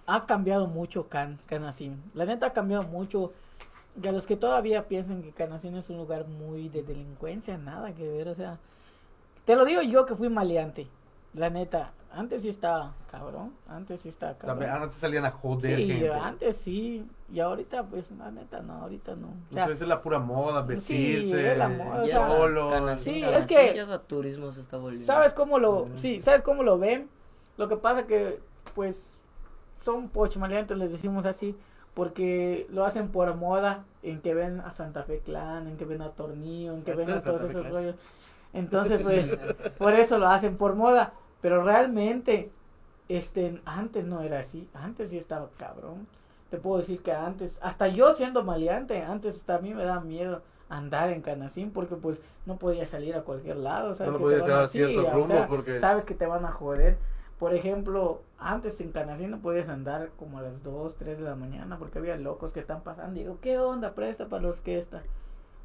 ha cambiado mucho Can, Canacín. La neta ha cambiado mucho. Y a los que todavía piensan que Canacín es un lugar muy de delincuencia, nada que ver, o sea. Te lo digo yo que fui maleante. La neta, antes sí estaba cabrón, antes sí estaba cabrón. Antes salían a joder Sí, gente. antes sí, y ahorita pues la neta no, ahorita no. O sea, Entonces es la pura moda, vestirse, es la moda, o Ya sea, solo. Sí, es que- Ya turismo se está volviendo. ¿Sabes cómo lo, Mm. sí, sabes cómo lo ven? Lo que pasa que, pues, son pochmaleantes, les decimos así, porque lo hacen por moda, en que ven a Santa Fe Clan, en que ven a Tornillo, en que ven a todos esos rollos. Entonces, pues, por eso lo hacen por moda, pero realmente, este, antes no era así, antes sí estaba cabrón. Te puedo decir que antes, hasta yo siendo maleante, antes hasta a mí me daba miedo andar en Canacín porque pues no podía salir a cualquier lado, ¿sabes? No que podías te van a- llevar ciertos o rumbos sea, porque- sabes que te van a joder. Por ejemplo, antes en Canacín no podías andar como a las 2, 3 de la mañana porque había locos que están pasando. Digo, ¿qué onda? Presta para los que está.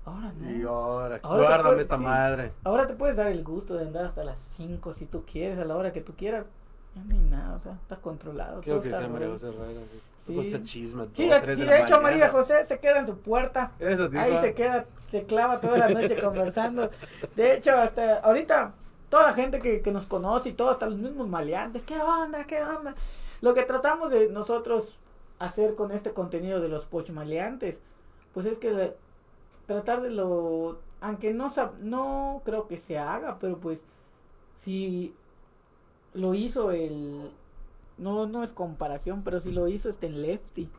Ahora no. Y ahora, Ahora te guárdame puedes- esta sí. madre. Ahora te puedes dar el gusto de andar hasta las 5 si tú quieres, a la hora que tú quieras. Ya no hay nada, o sea, está controlado. Creo todo que está sea María. José Rueda. Sí. Chisme. Sí, de, sí, de hecho mañana. María José se queda en su puerta. Eso, Ahí se queda, se clava toda la noche conversando. De hecho, hasta ahorita, toda la gente que, que nos conoce y todo, hasta los mismos maleantes, ¿qué onda? ¿Qué onda? Lo que tratamos de nosotros hacer con este contenido de los pochmaleantes, pues es que tratar de lo, aunque no, no creo que se haga, pero pues si lo hizo el, no, no es comparación, pero si lo hizo este en Lefty,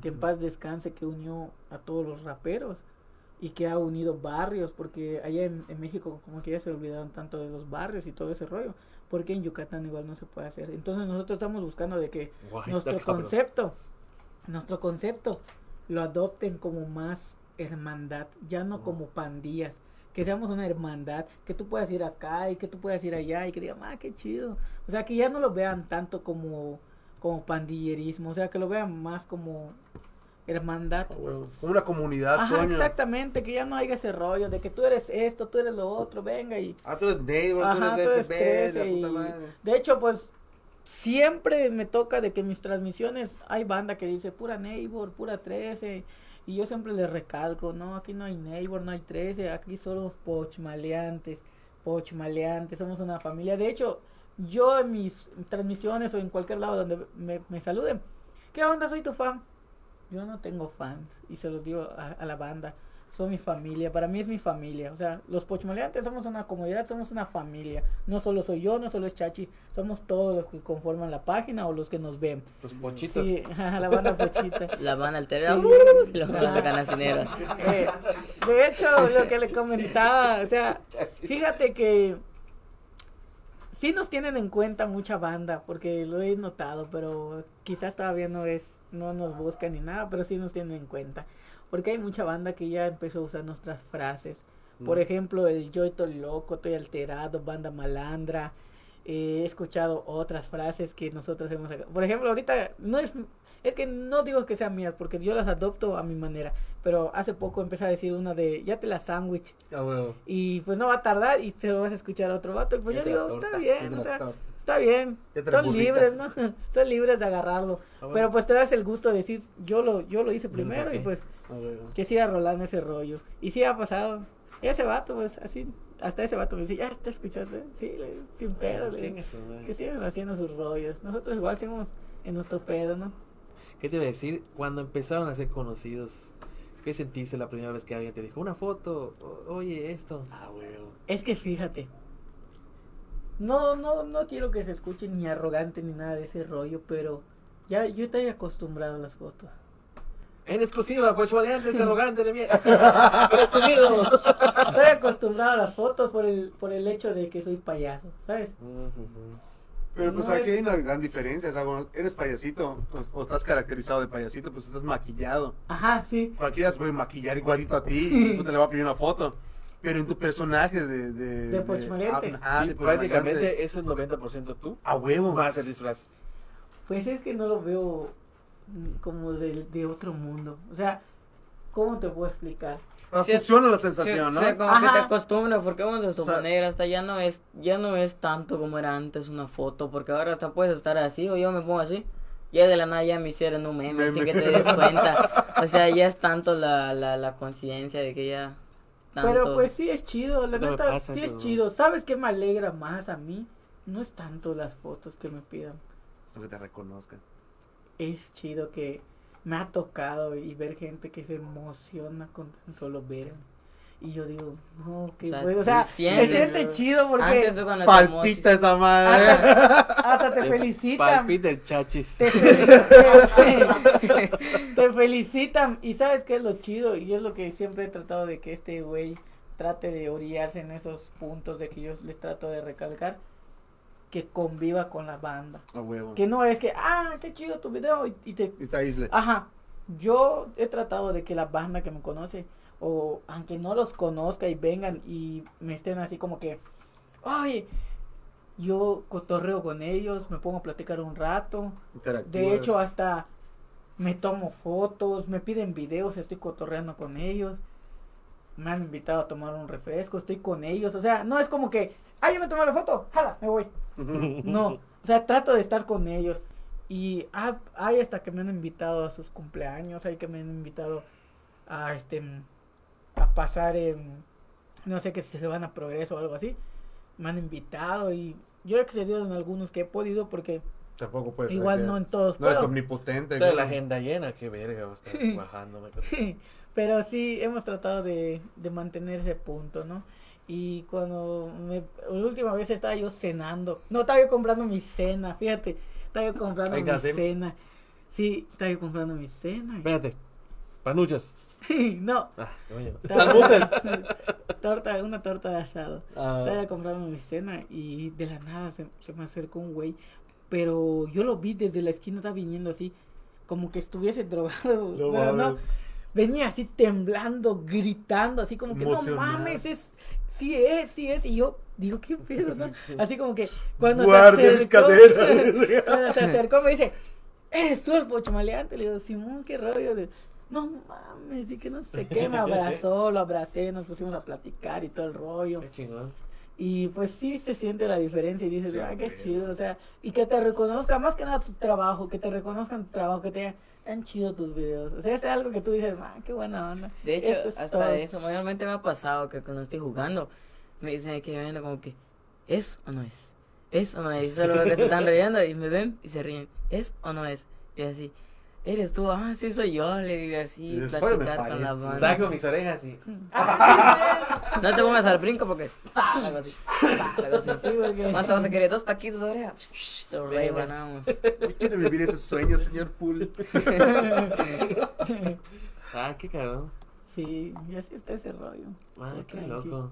que en paz descanse, que unió a todos los raperos y que ha unido barrios, porque allá en, en México como que ya se olvidaron tanto de los barrios y todo ese rollo, porque en Yucatán igual no se puede hacer. Entonces nosotros estamos buscando de que Guay, nuestro cabrón. concepto, nuestro concepto lo adopten como más hermandad, ya no como pandillas, que seamos una hermandad, que tú puedas ir acá y que tú puedas ir allá y que digan, ah, qué chido. O sea, que ya no lo vean tanto como, como pandillerismo, o sea, que lo vean más como hermandad. Como una comunidad, Ajá, coño. exactamente, que ya no haya ese rollo de que tú eres esto, tú eres lo otro, venga y Ah, tú eres neighbor, Ajá, tú tú eres eres de este, 13 la y- puta madre. De hecho, pues siempre me toca de que mis transmisiones hay banda que dice pura neighbor, pura 13 y yo siempre les recalco, no, aquí no hay neighbor, no hay 13, aquí somos pochmaleantes, pochmaleantes, somos una familia. De hecho, yo en mis transmisiones o en cualquier lado donde me, saluden, ¿qué onda? Soy tu fan. Yo no tengo fans y se los digo a la banda. Son mi familia, para mí es mi familia. O sea, los pochmaleantes somos una comunidad, somos una familia. No solo soy yo, no solo es Chachi, somos todos los que conforman la página o los que nos ven. Los pochitos. Sí, la banda pochita. La van a alterar. Sí. y Lo van a sacar nacinera. Eh, de hecho, lo que le comentaba, o sea, fíjate que sí nos tienen en cuenta mucha banda, porque lo he notado, pero quizás todavía no es, no nos buscan ni nada, pero sí nos tienen en cuenta. Porque hay mucha banda que ya empezó a usar nuestras frases. Por ejemplo, el yo estoy loco, estoy alterado, banda malandra. Eh, he escuchado otras frases que nosotros hemos sacado. Por ejemplo, ahorita no es, es que no digo que sean mías, porque yo las adopto a mi manera. Pero hace poco empecé a decir una de, ya te la sándwich. Ah, huevo. Y pues no va a tardar y te lo vas a escuchar a otro vato. Y pues yo digo, torta, está bien, o sea, torta. Está bien. Son libres, ¿no? Son libres de agarrarlo. Ah, bueno. Pero pues te das el gusto de decir, yo lo, yo lo hice primero y pues Ah, que siga rolando ese rollo. Y sí ha pasado. Ese vato, pues así, hasta ese vato me dice, ya te escuchaste. Sí, le sin pedo. le que sigan haciendo sus rollos. Nosotros igual seguimos en nuestro pedo, ¿no? ¿Qué te iba a decir? Cuando empezaron a ser conocidos, ¿qué sentiste la primera vez que alguien te dijo una foto? O- oye, esto. Ah. Es que fíjate. No, no, no quiero que se escuche ni arrogante ni nada de ese rollo, pero ya yo estoy acostumbrado a las fotos. En exclusiva, pues antes arrogante de mierda. Presumido. Estoy acostumbrado a las fotos por el, por el hecho de que soy payaso, ¿sabes? Pero pues No aquí es- hay una gran diferencia, o sea, cuando eres payasito o, o estás caracterizado de payasito, pues estás maquillado. Ajá, sí. Cualquiera se puede maquillar igualito a ti, no te le va a pedir una foto. Pero en tu personaje de... De, De ah, Sí, prácticamente es el 90% tú. A huevo. Más el disfraz. Pues es que no lo veo mm, como de, de otro mundo. O sea, ¿cómo te puedo explicar? Ah, Sí, funciona la Sí, sensación, ¿no? O sea, como Ajá. que te acostumbras, porque vamos de su O sea- manera, hasta ya no es, ya no es tanto como era antes una foto, porque ahora hasta puedes estar así, o yo me pongo así, ya de la nada ya me hicieron un meme, así Meme. que te des cuenta, o sea, ya es tanto la, la, la conciencia de que ya, tanto, Pero pues sí es chido, la neta, pasa sí eso, es chido. ¿Sabes qué me alegra más a mí? No es tanto las fotos que me pidan. Que te reconozcan. Es chido que me ha tocado y ver gente que se emociona con tan solo verme. Y yo digo, no, O sea, bueno, o sea, se siente chido porque antes cuando te Palpita esa madre. hasta, hasta te felicitan. Palpita el chachis. Te felicitan, te felicitan y sabes qué es lo chido y es lo que siempre he tratado de que este güey trate de orillarse en esos puntos de que yo les trato de recalcar que conviva con la banda A huevo. que no es que ah qué chido tu video y, y te Y está Isle. ajá yo he tratado de que la banda que me conoce o aunque no los conozca y vengan y me estén así como que oye yo cotorreo con ellos, me pongo a platicar un rato. De hecho, hasta me tomo fotos, me piden videos, estoy cotorreando con ellos. Me han invitado a tomar un refresco, estoy con ellos. O sea, no es como que, ah, yo me tomé la foto, jala, me voy. No, o sea, trato de estar con ellos. Y ha- hay hasta que me han invitado a sus cumpleaños, hay que me han invitado a este a pasar en no sé que si se van a progreso o algo así. Me han invitado y yo he accedido en algunos que he podido porque Tampoco puede ser igual que no en todos No eres puedo. omnipotente. Toda güey. la agenda llena, qué verga, va a estar bajándome. Pero sí, hemos tratado de, de mantener ese punto, ¿no? Y cuando me, la última vez estaba yo cenando, no, estaba yo comprando mi cena, fíjate, estaba yo comprando mi cena. Sí, estaba yo comprando mi cena. Espérate, panuchas. no, Ah, coño. torta, una torta de asado. Ah, Estaba comprando mi cena y de la nada se, se me acercó un güey, pero yo lo vi desde la esquina, estaba viniendo así, como que estuviese drogado, No pero no. Venía así temblando, gritando, así como que no mames, es, sí es, sí es, y yo digo, ¿qué pedo? no?". Así como que cuando se acercó, cuando se acercó me dice, ¿eres tú el pochomaleante? Le digo, Simón, qué rollo, Le digo, no mames, y que no sé qué, me abrazó, lo abracé, nos pusimos a platicar y todo el rollo. qué chingón. Y pues sí se siente la diferencia y dices, Sí, ah, qué chido, o sea, y que te reconozca más que nada tu trabajo, que te reconozcan tu trabajo, que te digan, tan chido tus videos. O sea, es algo que tú dices, ah, qué buena onda. De hecho, Eso es hasta todo. eso, mayormente me ha pasado que cuando estoy jugando, me dicen que viendo como que, ¿es o no es? ¿Es o no es? Y solo veo que se están riendo y me ven y se ríen, ¿es o no es? Y así, ¿eres tú? Ah, sí, soy yo, le digo así, platicar con la banda. Saco mis orejas y. No te pongas al brinco porque, así. ¿Cuánto vas a querer? ¿Dos taquitos de oreja? Lo rebanamos. Yo quiero vivir ese sueño, señor Pool. Ah, qué cagado. sí, y así está ese rollo. Ah, qué tranqui. loco.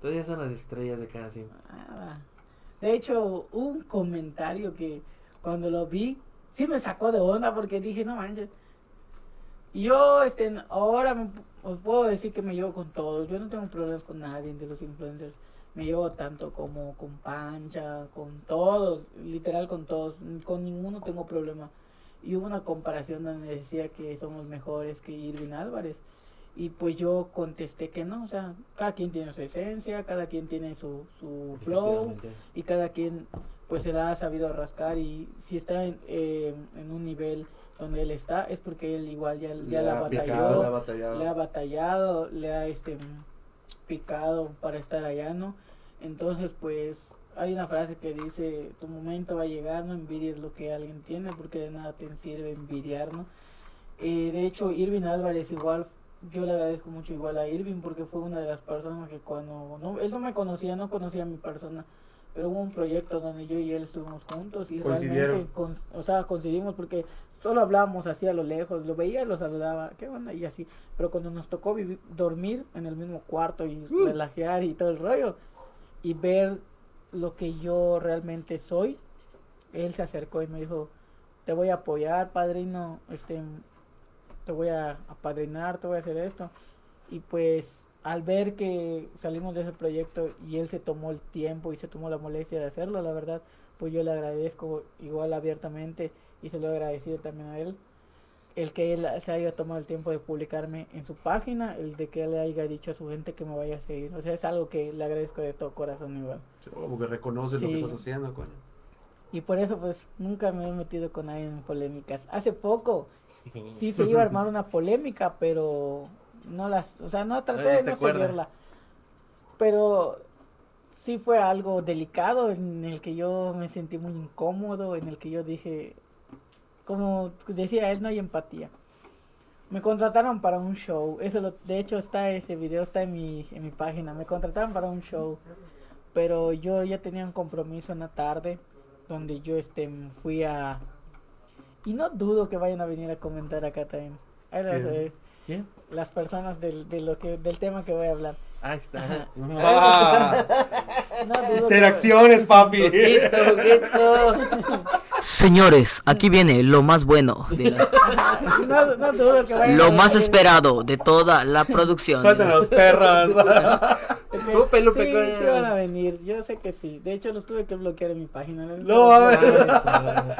Todavía son las estrellas de cada sim. Nada. De hecho, hubo un comentario que cuando lo vi, sí me sacó de onda porque dije, no manches. Yo, este, ahora me- os puedo decir que me llevo con todos. Yo no tengo problemas con nadie de los influencers. Me llevo tanto como con Pancha, con todos, literal con todos. Con ninguno tengo problema. Y hubo una comparación donde decía que somos mejores que Irving Álvarez. Y pues yo contesté que no, o sea, cada quien tiene su esencia, cada quien tiene su, su flow y cada quien pues se la ha sabido rascar y si está en, eh, en un nivel donde él está es porque él igual ya, ya la picado, batalló, la ha batallado. le ha batallado, le ha este picado para estar allá, ¿no? Entonces, pues hay una frase que dice, tu momento va a llegar, no envidies lo que alguien tiene, porque de nada te sirve envidiar, ¿no? Eh, de hecho, Irving Álvarez igual, yo le agradezco mucho igual a Irving, porque fue una de las personas que cuando, no, él no me conocía, no conocía a mi persona, pero hubo un proyecto donde yo y él estuvimos juntos y realmente, con- o sea, coincidimos porque solo hablábamos así a lo lejos, lo veía, lo saludaba, qué onda, y así. Pero cuando nos tocó vivir, dormir en el mismo cuarto y relajear y todo el rollo, y ver lo que yo realmente soy, él se acercó y me dijo, te voy a apoyar, padrino, este, te voy a apadrinar, te voy a hacer esto. Y pues al ver que salimos de ese proyecto y él se tomó el tiempo y se tomó la molestia de hacerlo, la verdad, pues yo le agradezco igual abiertamente y se lo he agradecido también a él. El que él se haya tomado el tiempo de publicarme en su página, el de que él haya dicho a su gente que me vaya a seguir. O sea, es algo que le agradezco de todo corazón igual. Como que reconoces lo que Sí. estás haciendo, coño. Y por eso pues nunca me he metido con nadie en polémicas. Hace poco sí se iba a armar una polémica, pero no las, o sea, no traté de no seguirla. Pero sí fue algo delicado en el que yo me sentí muy incómodo, en el que yo dije, como decía él, no hay empatía. Me contrataron para un show, eso lo, de hecho está ese video, está en mi, en mi página, me contrataron para un show, pero yo ya tenía un compromiso en la tarde, donde yo este fui a... Y no dudo que vayan a venir a comentar acá también. Ahí lo vas a ¿Quién? Las personas del, de lo que, del tema que voy a hablar. Ahí está. Ah, No que- interacciones, papi. Poquito, poquito. Señores, aquí viene lo más bueno, de la- no, no dudo que vayan lo a más esperado de toda la producción. Los perros. Es que Lupe, Lupe, sí, ¿cuál sí van a venir, yo sé que sí. De hecho, los tuve que bloquear en mi página. ¿no? No, a ver.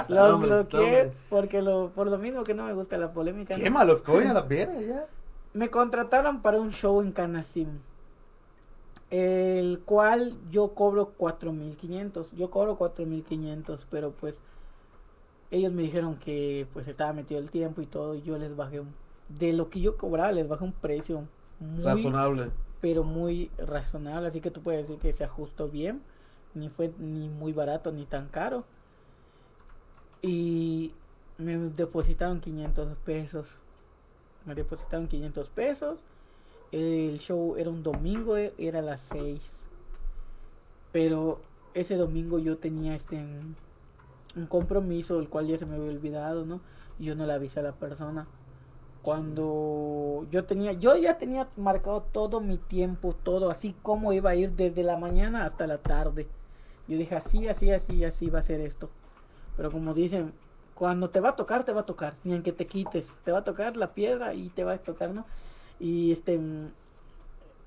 Los bloqueé porque lo, por lo mismo que no me gusta la polémica. ¿no? Quémalos, coño, a la verga ya. Me contrataron para un show en Canasim. El cual yo cobro 4500. Yo cobro 4500, pero pues ellos me dijeron que pues estaba metido el tiempo y todo y yo les bajé un de lo que yo cobraba les bajé un precio muy Razonable. pero muy razonable, así que tú puedes decir que se ajustó bien, ni fue ni muy barato ni tan caro. Y me depositaron 500 pesos. Me depositaron 500 pesos. El show era un domingo, era a las 6. Pero ese domingo yo tenía este un compromiso, el cual ya se me había olvidado, ¿no? Y yo no le avisé a la persona. Cuando yo tenía, yo ya tenía marcado todo mi tiempo, todo, así como iba a ir desde la mañana hasta la tarde. Yo dije, así, así, así, así va a ser esto. Pero como dicen, cuando te va a tocar, te va a tocar, ni en que te quites, te va a tocar la piedra y te va a tocar, ¿no? Y este, mm,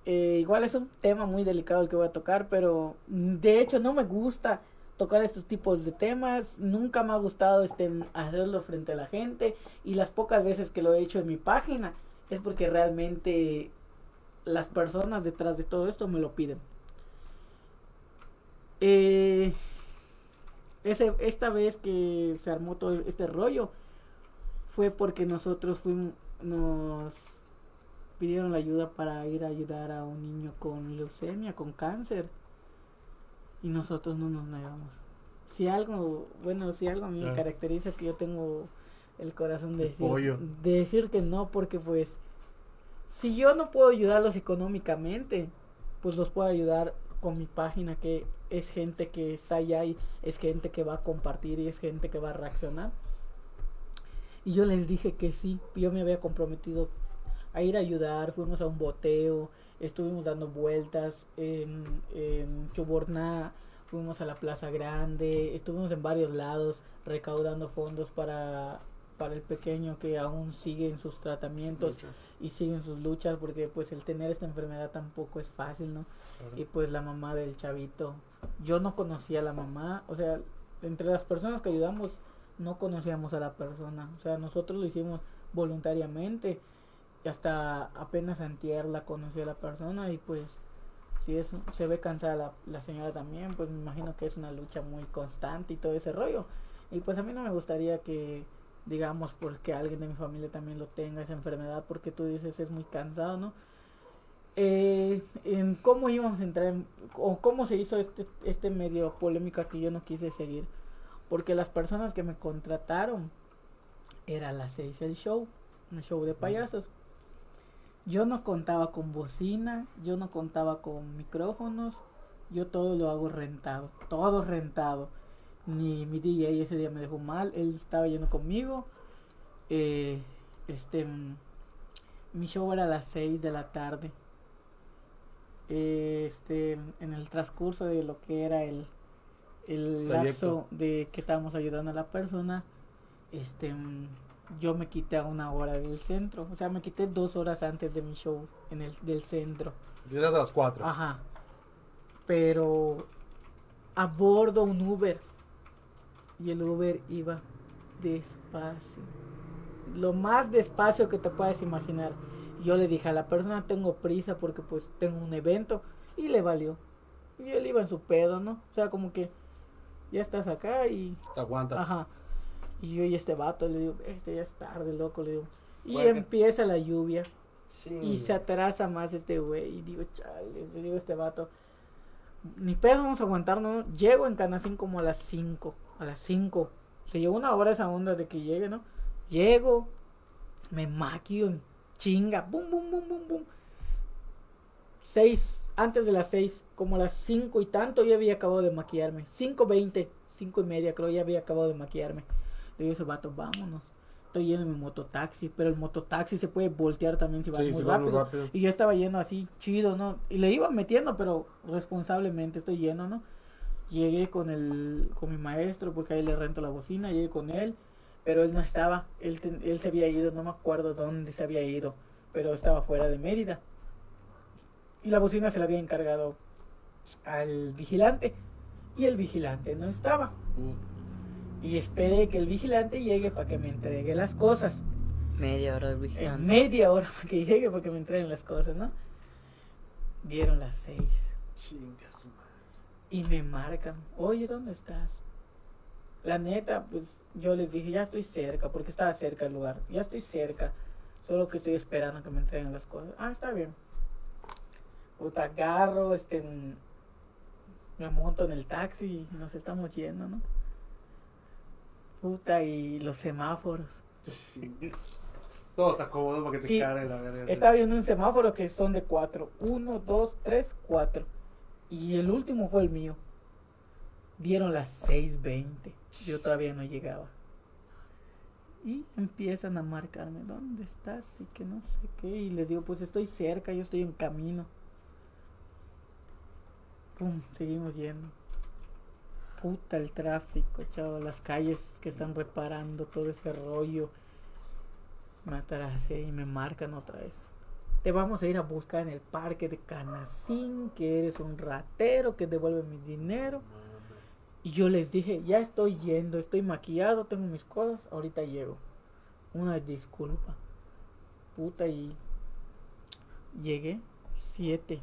eh, igual es un tema muy delicado el que voy a tocar, pero mm, de hecho no me gusta tocar estos tipos de temas, nunca me ha gustado este hacerlo frente a la gente y las pocas veces que lo he hecho en mi página es porque realmente las personas detrás de todo esto me lo piden. Eh, ese, esta vez que se armó todo este rollo fue porque nosotros fuimos, nos pidieron la ayuda para ir a ayudar a un niño con leucemia, con cáncer. Y nosotros no nos negamos. Si algo, bueno, si algo a mí me Ah. caracteriza es que yo tengo el corazón de decir, de decir que no, porque pues, si yo no puedo ayudarlos económicamente, pues los puedo ayudar con mi página, que es gente que está allá y es gente que va a compartir y es gente que va a reaccionar. Y yo les dije que sí, yo me había comprometido a ir a ayudar, fuimos a un boteo, estuvimos dando vueltas en, en Chuborná, fuimos a la Plaza Grande, estuvimos en varios lados recaudando fondos para, para el pequeño que aún sigue en sus tratamientos y sigue en sus luchas porque pues el tener esta enfermedad tampoco es fácil, ¿no? Y pues la mamá del chavito, yo no conocía a la mamá, o sea, entre las personas que ayudamos no conocíamos a la persona, o sea, nosotros lo hicimos voluntariamente y hasta apenas antier la conocí a la persona y pues si es, se ve cansada la, la señora también, pues me imagino que es una lucha muy constante y todo ese rollo. Y pues a mí no me gustaría que, digamos, porque alguien de mi familia también lo tenga esa enfermedad, porque tú dices es muy cansado, ¿no? Eh, en cómo íbamos a entrar, en- o cómo se hizo este, este medio polémica que yo no quise seguir, porque las personas que me contrataron era a las seis el show, un show de payasos. Yo no contaba con bocina, yo no contaba con micrófonos, yo todo lo hago rentado, todo rentado. Ni mi DJ ese día me dejó mal, él estaba yendo conmigo. Eh, este, mm, mi show era a las 6 de la tarde. Este, en el transcurso de lo que era el, el lapso de que estábamos ayudando a la persona, este, yo me quité a una hora del centro. O sea, me quité dos horas antes de mi show en el del centro. Llegas a las 4. Ajá. Pero a bordo un Uber. Y el Uber iba despacio. Lo más despacio que te puedas imaginar. Yo le dije a la persona, tengo prisa porque pues tengo un evento. Y le valió. Y él iba en su pedo, ¿no? O sea, como que ya estás acá y Te aguantas. Ajá. Y yo y este vato le digo, este ya es tarde, loco, le digo. Y Bueno. empieza la lluvia Sí. y se atrasa más este güey. Y digo, chale, le digo a este vato, ni pedo vamos a aguantarnos. Llego en Canacín como a las 5, a las 5. Se llevó una hora esa onda de que llegue, ¿no? Llego, me maquillo chinga, bum, bum, bum, bum, bum. Seis, antes de las seis, como a las cinco y tanto, ya había acabado de maquillarme. Cinco veinte, cinco y media, creo, ya había acabado de maquillarme. Le digo a ese vato, vámonos. Estoy yendo en mi mototaxi, pero el mototaxi se puede voltear también si va Sí, muy si va muy rápido. rápido. Y yo estaba yendo así, chido, ¿no? Y le iba metiendo, pero responsablemente estoy lleno, ¿no? Llegué con el con mi maestro porque ahí le rento la bocina, llegué con él, pero él no estaba, él, ten- él se había ido, no me acuerdo dónde se había ido, pero estaba fuera de Mérida. Y la bocina se la había encargado al vigilante y el vigilante no estaba. Y esperé que el vigilante llegue para que me entregue las cosas. Media hora En vigilando. media hora para que llegue para que me entreguen las cosas, ¿no? Dieron las seis. Chinga su madre. Y me marcan, oye, ¿dónde estás? La neta, pues yo les dije, ya estoy cerca, porque estaba cerca el lugar. Ya estoy cerca, solo que estoy esperando que me entreguen las cosas. Ah, está bien. Puta, agarro, este, me monto en el taxi y nos estamos yendo, ¿no? Puta, y los semáforos. Todo se acomodó para que te Sí. cargue la verga. Estaba viendo un semáforo que son de cuatro. Uno, dos, tres, cuatro. Y el último fue el mío. Dieron las 6.20. Yo todavía no llegaba. Y empiezan a marcarme, ¿dónde estás? Y que no sé qué. Y les digo, pues estoy cerca, yo estoy en camino. Pum, seguimos yendo. Puta el tráfico, chavo, las calles que están reparando todo ese rollo. Me atrasé y me marcan otra vez. Te vamos a ir a buscar en el parque de Canacín, que eres un ratero, que devuelve mi dinero. Y yo les dije, ya estoy yendo, estoy maquillado, tengo mis cosas, ahorita llego. Una disculpa. Puta, y llegué, siete,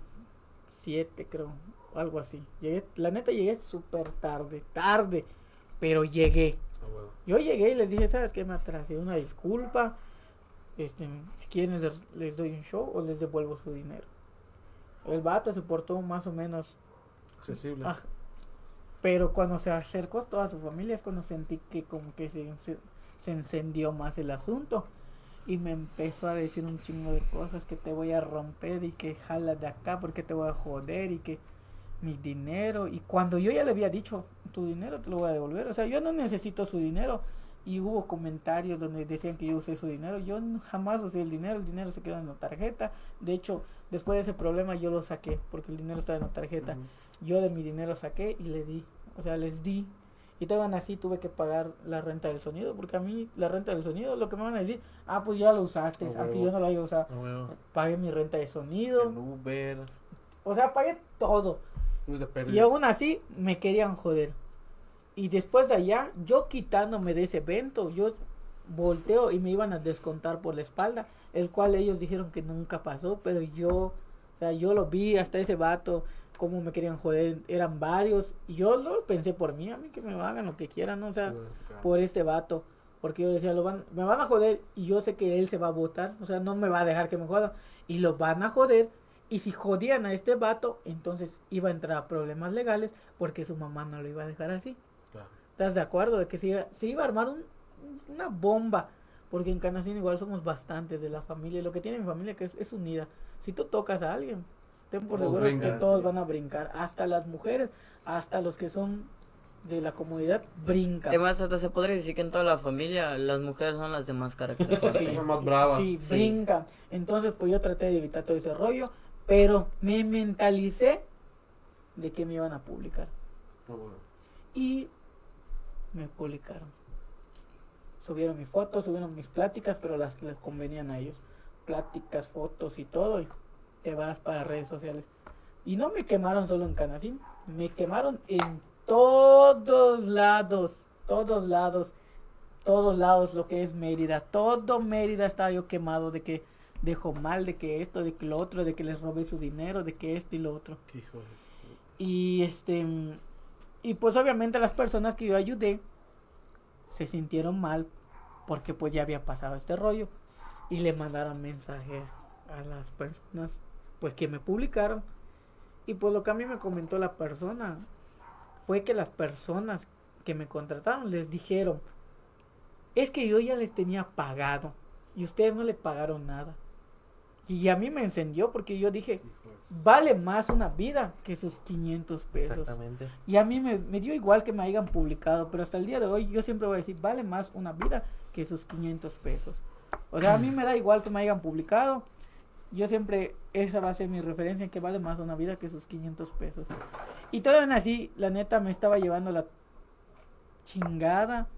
siete creo, algo así. Llegué, la neta llegué súper tarde, tarde, pero llegué. Ah. Yo llegué y les dije, ¿sabes qué? Me atrasé, una disculpa. Este, si quieren les, les doy un show o les devuelvo su dinero. El vato se portó más o menos Accesible. Ah, pero cuando se acercó toda su familia es cuando sentí que como que se, se, encendió más el asunto. Y me empezó a decir un chingo de cosas que te voy a romper y que jala de acá porque te voy a joder y que mi dinero. Y cuando yo ya le había dicho tu dinero te lo voy a devolver. O sea yo no necesito su dinero. Y hubo comentarios donde decían que yo usé su dinero. Yo jamás usé el dinero el dinero se quedó en la tarjeta. De hecho después de ese problema yo lo saqué porque el dinero estaba en la tarjeta yo de mi dinero saqué y le di, o sea, les di. Y te van así, tuve que pagar la renta del sonido, porque a mí la renta del sonido, lo que me van a decir, ah, pues ya lo usaste, Ah, aunque yo no lo haya usado. Huevo. Pagué mi renta de sonido, En Uber. o sea, pagué todo. Y aún así me querían joder. Y después de allá, yo quitándome de ese evento, yo volteo y me iban a descontar por la espalda, el cual ellos dijeron que nunca pasó, pero yo, o sea, yo lo vi hasta ese vato, cómo me querían joder, eran varios, y yo lo pensé por mí, a mí que me hagan lo que quieran, ¿no? o sea, por este vato, porque yo decía, lo van, me van a joder y yo sé que él se va a votar, o sea, no me va a dejar que me jodan, y lo van a joder, y si jodían a este vato, entonces iba a entrar a problemas legales, porque su mamá no lo iba a dejar así. Claro. ¿Estás de acuerdo? De que se iba, se iba a armar un- una bomba. Porque en Canacín igual somos bastantes de la familia. Y lo que tiene mi familia que es, es unida. Si tú tocas a alguien, ten por seguro que todos sí. van a brincar. Hasta las mujeres, hasta los que son de la comunidad, brincan. Además, hasta se podría decir que en toda la familia las mujeres son las de más carácter. Sí. Son más bravas. Sí, Sí. brincan. Entonces, pues yo traté de evitar todo ese rollo. Pero me mentalicé de que me iban a publicar. Ah, y me publicaron. Subieron mi foto, subieron mis pláticas, pero las que les convenían a ellos. Pláticas, fotos y todo, y te vas para redes sociales. Y no me quemaron solo en Canacín, me quemaron en todos lados, todos lados, todos lados lo que es Mérida. Todo Mérida estaba yo quemado de que dejó mal, de que esto, de que lo otro, de que les robé su dinero, de que esto y lo otro. Y este y pues obviamente las personas que yo ayudé se sintieron mal porque pues ya había pasado este rollo y le mandaron mensaje a las personas pues que me publicaron y pues lo que a mí me comentó la persona fue que las personas que me contrataron les dijeron es que yo ya les tenía pagado y ustedes no le pagaron nada y a mí me encendió porque yo dije de- vale más una vida que sus 500 pesos. Exactamente. Y a mí me, me dio igual que me hayan publicado, pero hasta el día de hoy yo siempre voy a decir, vale más una vida que sus 500 pesos. O sea, a mí me da igual que me hayan publicado. Yo siempre, esa va a ser mi referencia, que vale más una vida que sus 500 pesos. Y todavía así, la neta me estaba llevando la chingada.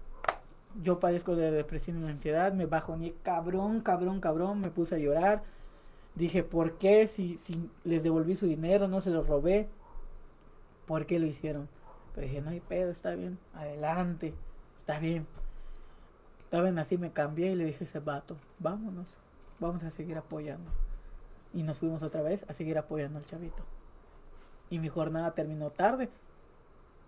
Yo padezco de depresión y ansiedad, me bajoné cabrón, cabrón, cabrón, me puse a llorar. Dije, ¿por qué? Si, si les devolví su dinero, no se los robé. ¿Por qué lo hicieron? Pero dije, no hay pedo, está bien, adelante, está bien. Estaba en así, me cambié y le dije ese vato, vámonos, vamos a seguir apoyando. Y nos fuimos otra vez a seguir apoyando al chavito. Y mi jornada terminó tarde,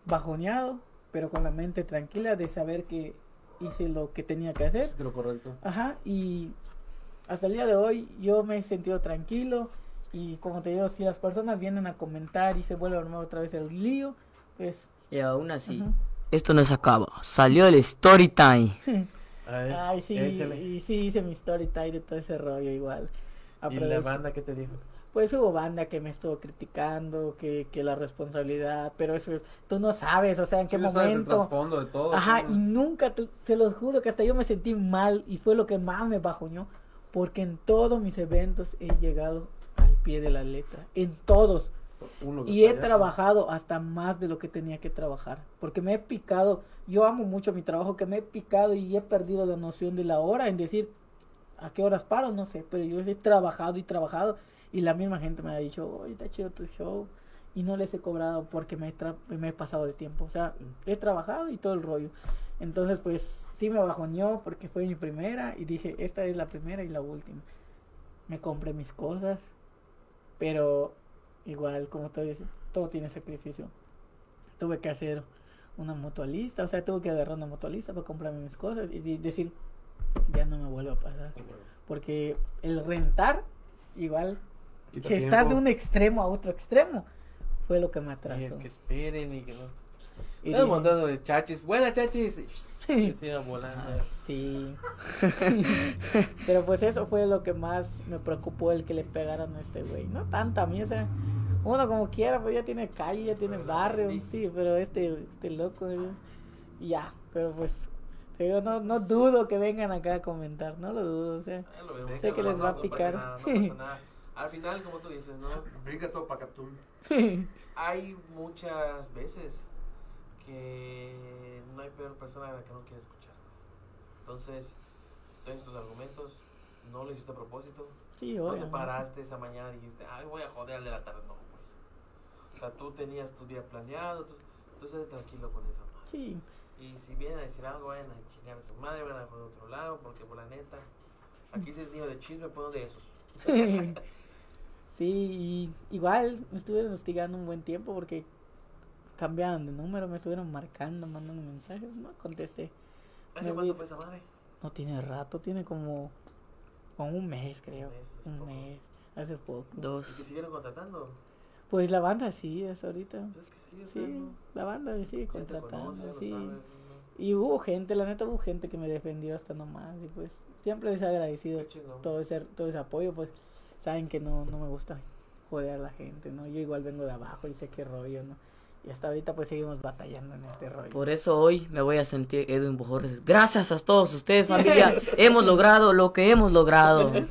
bajoneado, pero con la mente tranquila de saber que hice lo que tenía que hacer. Hiciste lo correcto. Ajá, y hasta el día de hoy yo me he sentido tranquilo. Y como te digo, si las personas vienen a comentar y se vuelve a armar otra vez el lío, pues. Y aún así, Ujú. esto no se acaba. Salió el story time. A ver, Ay, sí, y sí hice mi story time de todo ese rollo igual. ¿Y la banda qué te dijo? Pues hubo banda que me estuvo criticando, que, que la responsabilidad, pero eso tú no sabes, o sea, en qué Sí, no sabes el momento. de todo. Ajá, ¿cómo? y nunca, te- se los juro que hasta yo me sentí mal y fue lo que más me bajoñó, porque en todos mis eventos he llegado al pie de la letra, en todos. Y he falla. trabajado hasta más de lo que tenía que trabajar, porque me he picado, yo amo mucho mi trabajo, que me he picado y he perdido la noción de la hora, en decir, ¿a qué horas paro? No sé, pero yo he trabajado y trabajado y la misma gente me ha dicho, oye, está chido tu show y no les he cobrado porque me he, tra- me he pasado de tiempo, o sea, he trabajado y todo el rollo. Entonces, pues sí me bajoneó porque fue mi primera y dije, esta es la primera y la última. Me compré mis cosas, pero igual, como todo, todo tiene sacrificio. Tuve que hacer una mutualista, o sea, tuve que agarrar una mutualista para comprarme mis cosas y decir, ya no me vuelve a pasar. Porque el rentar, igual, Quita que estás de tiempo. un extremo a otro extremo, fue lo que me Y atrasó. es que esperen y que no. Y Estás mandando de chachis. Buena chachis. Y volando. "Ah, Sí. Pero pues eso fue lo que más me preocupó el que le pegaran a este güey. No tanto a mí, o sea, uno como quiera, pues ya tiene calle, ya tiene barrio, sí, pero este, este loco, y ya, pero pues, digo, no, no dudo que vengan acá a comentar, no lo dudo, o sea, vemos. Sé que les va a pasa picar. nada, no pasa nada. Al final, como tú dices, ¿no? Brinca todo para. Hay muchas veces que no hay peor persona a la que no quiere escuchar. Entonces, tienes tus argumentos, no lo hiciste a propósito. sí, No te paraste esa mañana y dijiste, ay, voy a joderle la tarde. No, güey. O sea, tú tenías tu día planeado, tú, tú estés tranquilo con esa madre. Sí, Y si vienen a decir algo, vayan a chingar a su madre, van a por otro lado, porque por la neta, aquí si es niño de chisme, pues de esos. sí, y igual me estuvieron hostigando un buen tiempo porque cambiaban de número, me estuvieron marcando, mandando mensajes, no contesté. ¿Hace Me cuánto vi- fue esa madre? No tiene rato, tiene como, como un mes, creo. Un mes, hace Un poco. mes, hace poco. ¿Y Dos. que siguieron contratando? Pues la banda sí, es ahorita. Pues es que sí, o sea, Sí, no. la banda me sigue contratando, conoce, sí. sabes, ¿no? Y hubo gente, la neta hubo gente que me defendió hasta nomás. Y pues siempre les he agradecido todo ese, todo ese apoyo. Pues saben que no, no me gusta joder a la gente, ¿no? Yo igual vengo de abajo y sé qué rollo, ¿no? Y hasta ahorita pues seguimos batallando en este rollo. Por eso hoy me voy a sentir Edwin Bojorres. Gracias a todos ustedes, familia. hemos logrado lo que hemos logrado.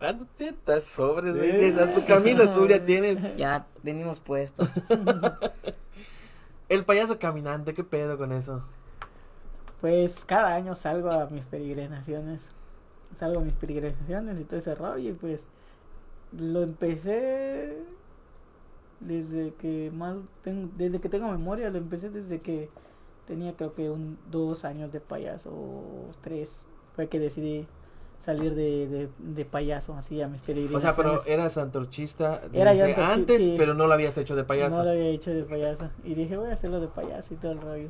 Ah, no te estás sobres, güey. Tu camisa azul ya tienes. Ya venimos puestos. El payaso caminante, ¿qué pedo con eso? Pues cada año salgo a mis peregrinaciones. Salgo a mis peregrinaciones y todo ese rollo. Y pues lo empecé desde que más tengo, desde que tengo memoria. Lo empecé desde que tenía creo que un dos años de payaso o tres. Fue que decidí salir de, de, de payaso así a mis O peregrinaciones. sea, pero eras antorchista Era antorchi- antes, sí. pero no lo habías hecho de payaso. No lo había hecho de payaso. Y dije, voy a hacerlo de payaso y todo el rollo.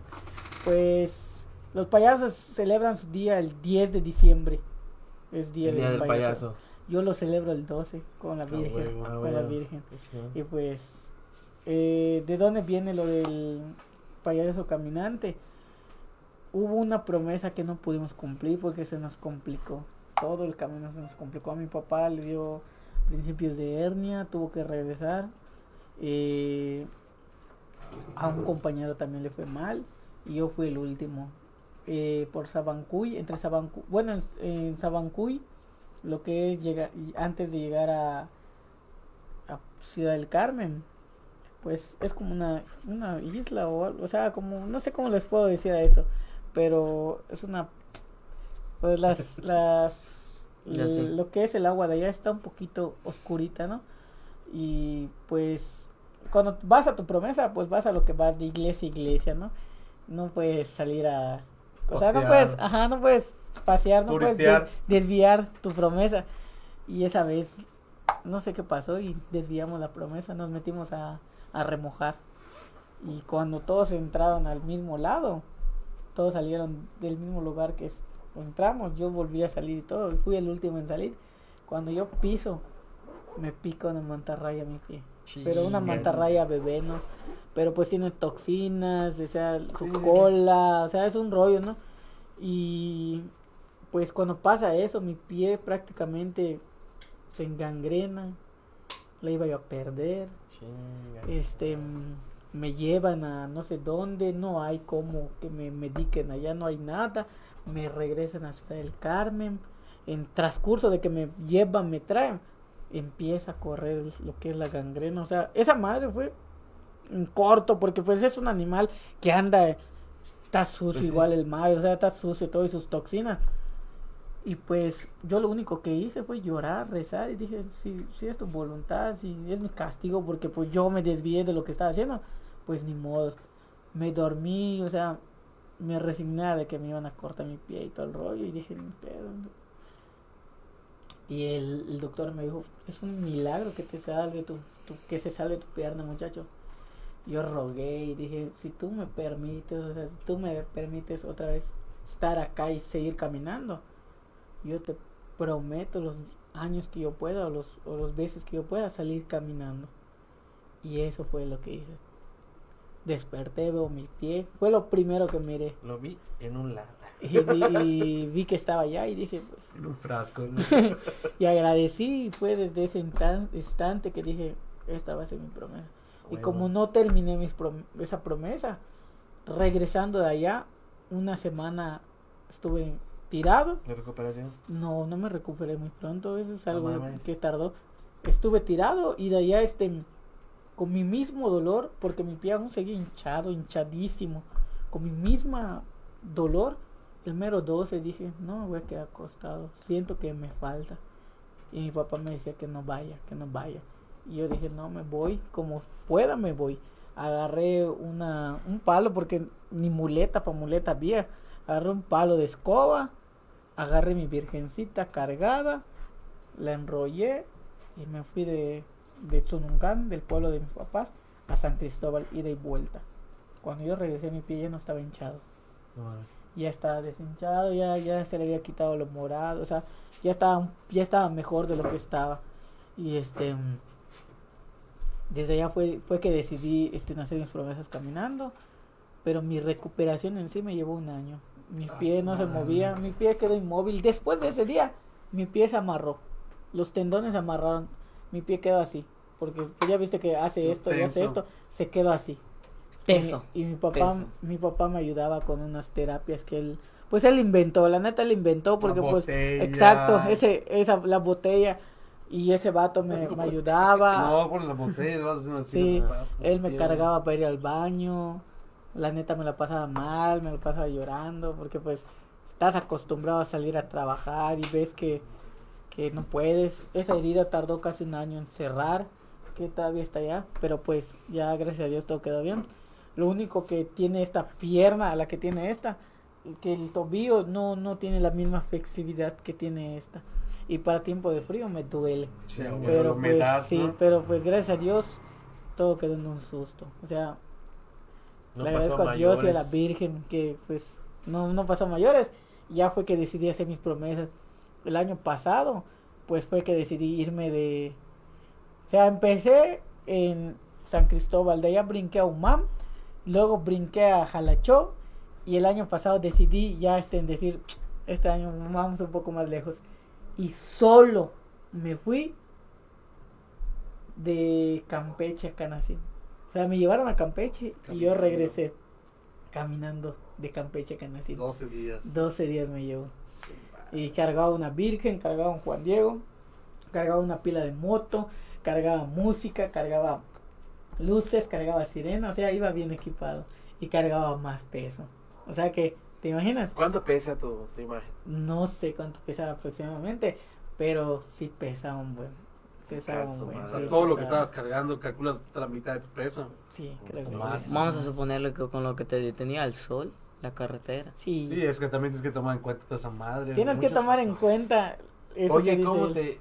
Pues los payasos celebran su día el 10 de diciembre. Es día, el día del payaso. Yo lo celebro el 12 con la Ah, Virgen. huevo, ah, con la. Virgen. Y pues, eh, ¿de dónde viene lo del payaso caminante? Hubo una promesa que no pudimos cumplir porque se nos complicó. Todo el camino se nos complicó. A mi papá le dio principios de hernia, tuvo que regresar. Eh, a un compañero también le fue mal y yo fui el último. Eh, por Sabancuy, entre Sabancuy, bueno, en, Sabancuy, lo que es llegar, antes de llegar a, a Ciudad del Carmen, pues es como una, una isla o algo, o sea, como, no sé cómo les puedo decir a eso, pero es una, pues las, las, lo que es el agua de allá está un poquito oscurita, ¿no? Y pues cuando vas a tu promesa, pues vas a lo que vas de iglesia a iglesia, ¿no? No puedes salir a... O sea, no puedes, ajá, no puedes pasear, no puedes des- desviar tu promesa. Y esa vez, no sé qué pasó y desviamos la promesa, nos metimos a, a remojar. Y cuando todos entraron al mismo lado, todos salieron del mismo lugar que es- entramos, yo volví a salir y todo, y fui el último en salir. Cuando yo piso, me pica una mantarraya mi pie. Pero una mantarraya bebé, ¿no? Pero pues tiene toxinas, o sea, su Sí, sí, sí. cola, o sea, es un rollo, ¿no? Y pues cuando pasa eso, mi pie prácticamente se engangrena, la iba yo a perder, Chingas. este, mm, me llevan a no sé dónde, no hay como que me mediquen allá, no hay nada, me regresan a Ciudad del Carmen, en transcurso de que me llevan, me traen, empieza a correr lo que es la gangrena, o sea, esa madre fue en corto, porque pues es un animal que anda, está sucio Pues sí. igual el mar, o sea, está sucio todo y sus toxinas. Y pues yo lo único que hice fue llorar, rezar y dije, si, si es tu voluntad, si es mi castigo porque pues yo me desvié de lo que estaba haciendo, pues ni modo. Me dormí, o sea, me resigné de que me iban a cortar mi pie y todo el rollo y dije, ni pedo. Y el, el doctor me dijo, es un milagro que te salve tu, tu- que se salve tu pierna, muchacho. Yo rogué y dije, si tú me permites, o sea, si tú me permites otra vez estar acá y seguir caminando, yo te prometo los años que yo pueda o los, o los veces que yo pueda salir caminando. Y eso fue lo que hice. Desperté, veo mi pie. Fue lo primero que miré. Lo vi en un lado. Y, vi- y vi que estaba allá y dije, pues, En un frasco. ¿no? y agradecí. Y fue desde ese instan- instante que dije, esta va a ser mi promesa. Y como no terminé mis prom- esa promesa, regresando de allá, una semana estuve tirado. ¿La recuperación? No, no me recuperé muy pronto, eso es algo que tardó. Estuve tirado y de allá este con mi mismo dolor, porque mi pie aún seguía hinchado, hinchadísimo, con mi misma dolor, el mero 12 dije, no me voy a quedar acostado, siento que me falta. Y mi papá me decía que no vaya, que no vaya. Y yo dije, no, me voy, como pueda me voy. Agarré una, un palo, porque ni muleta para muleta había. Agarré un palo de escoba, agarré mi virgencita cargada, la enrollé y me fui de, de Tsunungán, del pueblo de mis papás, a San Cristóbal, ida y vuelta. Cuando yo regresé, mi pie ya no estaba hinchado. Ya estaba deshinchado, ya, ya se le había quitado lo morado, o sea, ya estaba, ya estaba mejor de lo que estaba. Y este, desde allá fue, fue que decidí este, hacer mis promesas caminando, pero mi recuperación en sí me llevó un año. Mi Ah, pie no se movía, mi pie quedó inmóvil. Después de ese día, mi pie se amarró. Los tendones se amarraron, mi pie quedó así. Porque pues, ya viste que hace esto y hace esto, se quedó así. Teso. Y, mi- y mi papá, teso. mi papá me ayudaba con unas terapias que él, pues él inventó, la neta él inventó porque pues, botella. exacto, ese, esa, la botella y ese vato me, me ayudaba, No, por la botella, vas haciendo así. Sí, ¿no? él me cargaba para ir al baño, la neta me la pasaba mal, me la pasaba llorando porque pues estás acostumbrado a salir a trabajar y ves que, que no puedes, esa herida tardó casi un año en cerrar, que todavía está allá, pero pues ya gracias a Dios todo quedó bien. Lo único que tiene esta pierna, la que tiene esta, que el tobillo no, no tiene la misma flexibilidad que tiene esta. Y para tiempo de frío me duele. Sí, Pero, pues humedad, sí, ¿no? pero pues gracias a Dios todo quedó en un susto. O sea, No le agradezco a Dios y a la. Virgen que pues no, no pasó a mayores. Ya fue que decidí hacer mis promesas. El año pasado pues fue que decidí irme de... O sea, empecé en San Cristóbal, de allá brinqué a Umam, luego brinqué a Jalachó y el año pasado decidí ya este, en decir, este año vamos un poco más lejos. Y solo me fui de Campeche a Canacín. O sea, me llevaron a Campeche y yo regresé caminando de Campeche a Canacín. 12 días. 12 días me llevó. Sí. Y cargaba una Virgen, cargaba un Juan Diego, cargaba una pila de moto, cargaba música, cargaba luces, cargaba sirena, o sea, iba bien equipado y cargaba más peso. O sea que, ¿te imaginas? ¿Cuánto pesa tu, tu imagen? No sé cuánto pesaba aproximadamente, pero sí pesaba un buen. Pesaba caso, un buen. madre. O sea, sí, todo lo que estabas cargando, calculas la mitad de tu peso. Sí, creo que Más. sí. Vamos a suponerle que con lo que te detenía el sol, la carretera. Sí, Sí, es que también tienes que tomar en cuenta toda esa madre. tienes que tomar en cuenta eso que Oye, dice ¿cómo te...?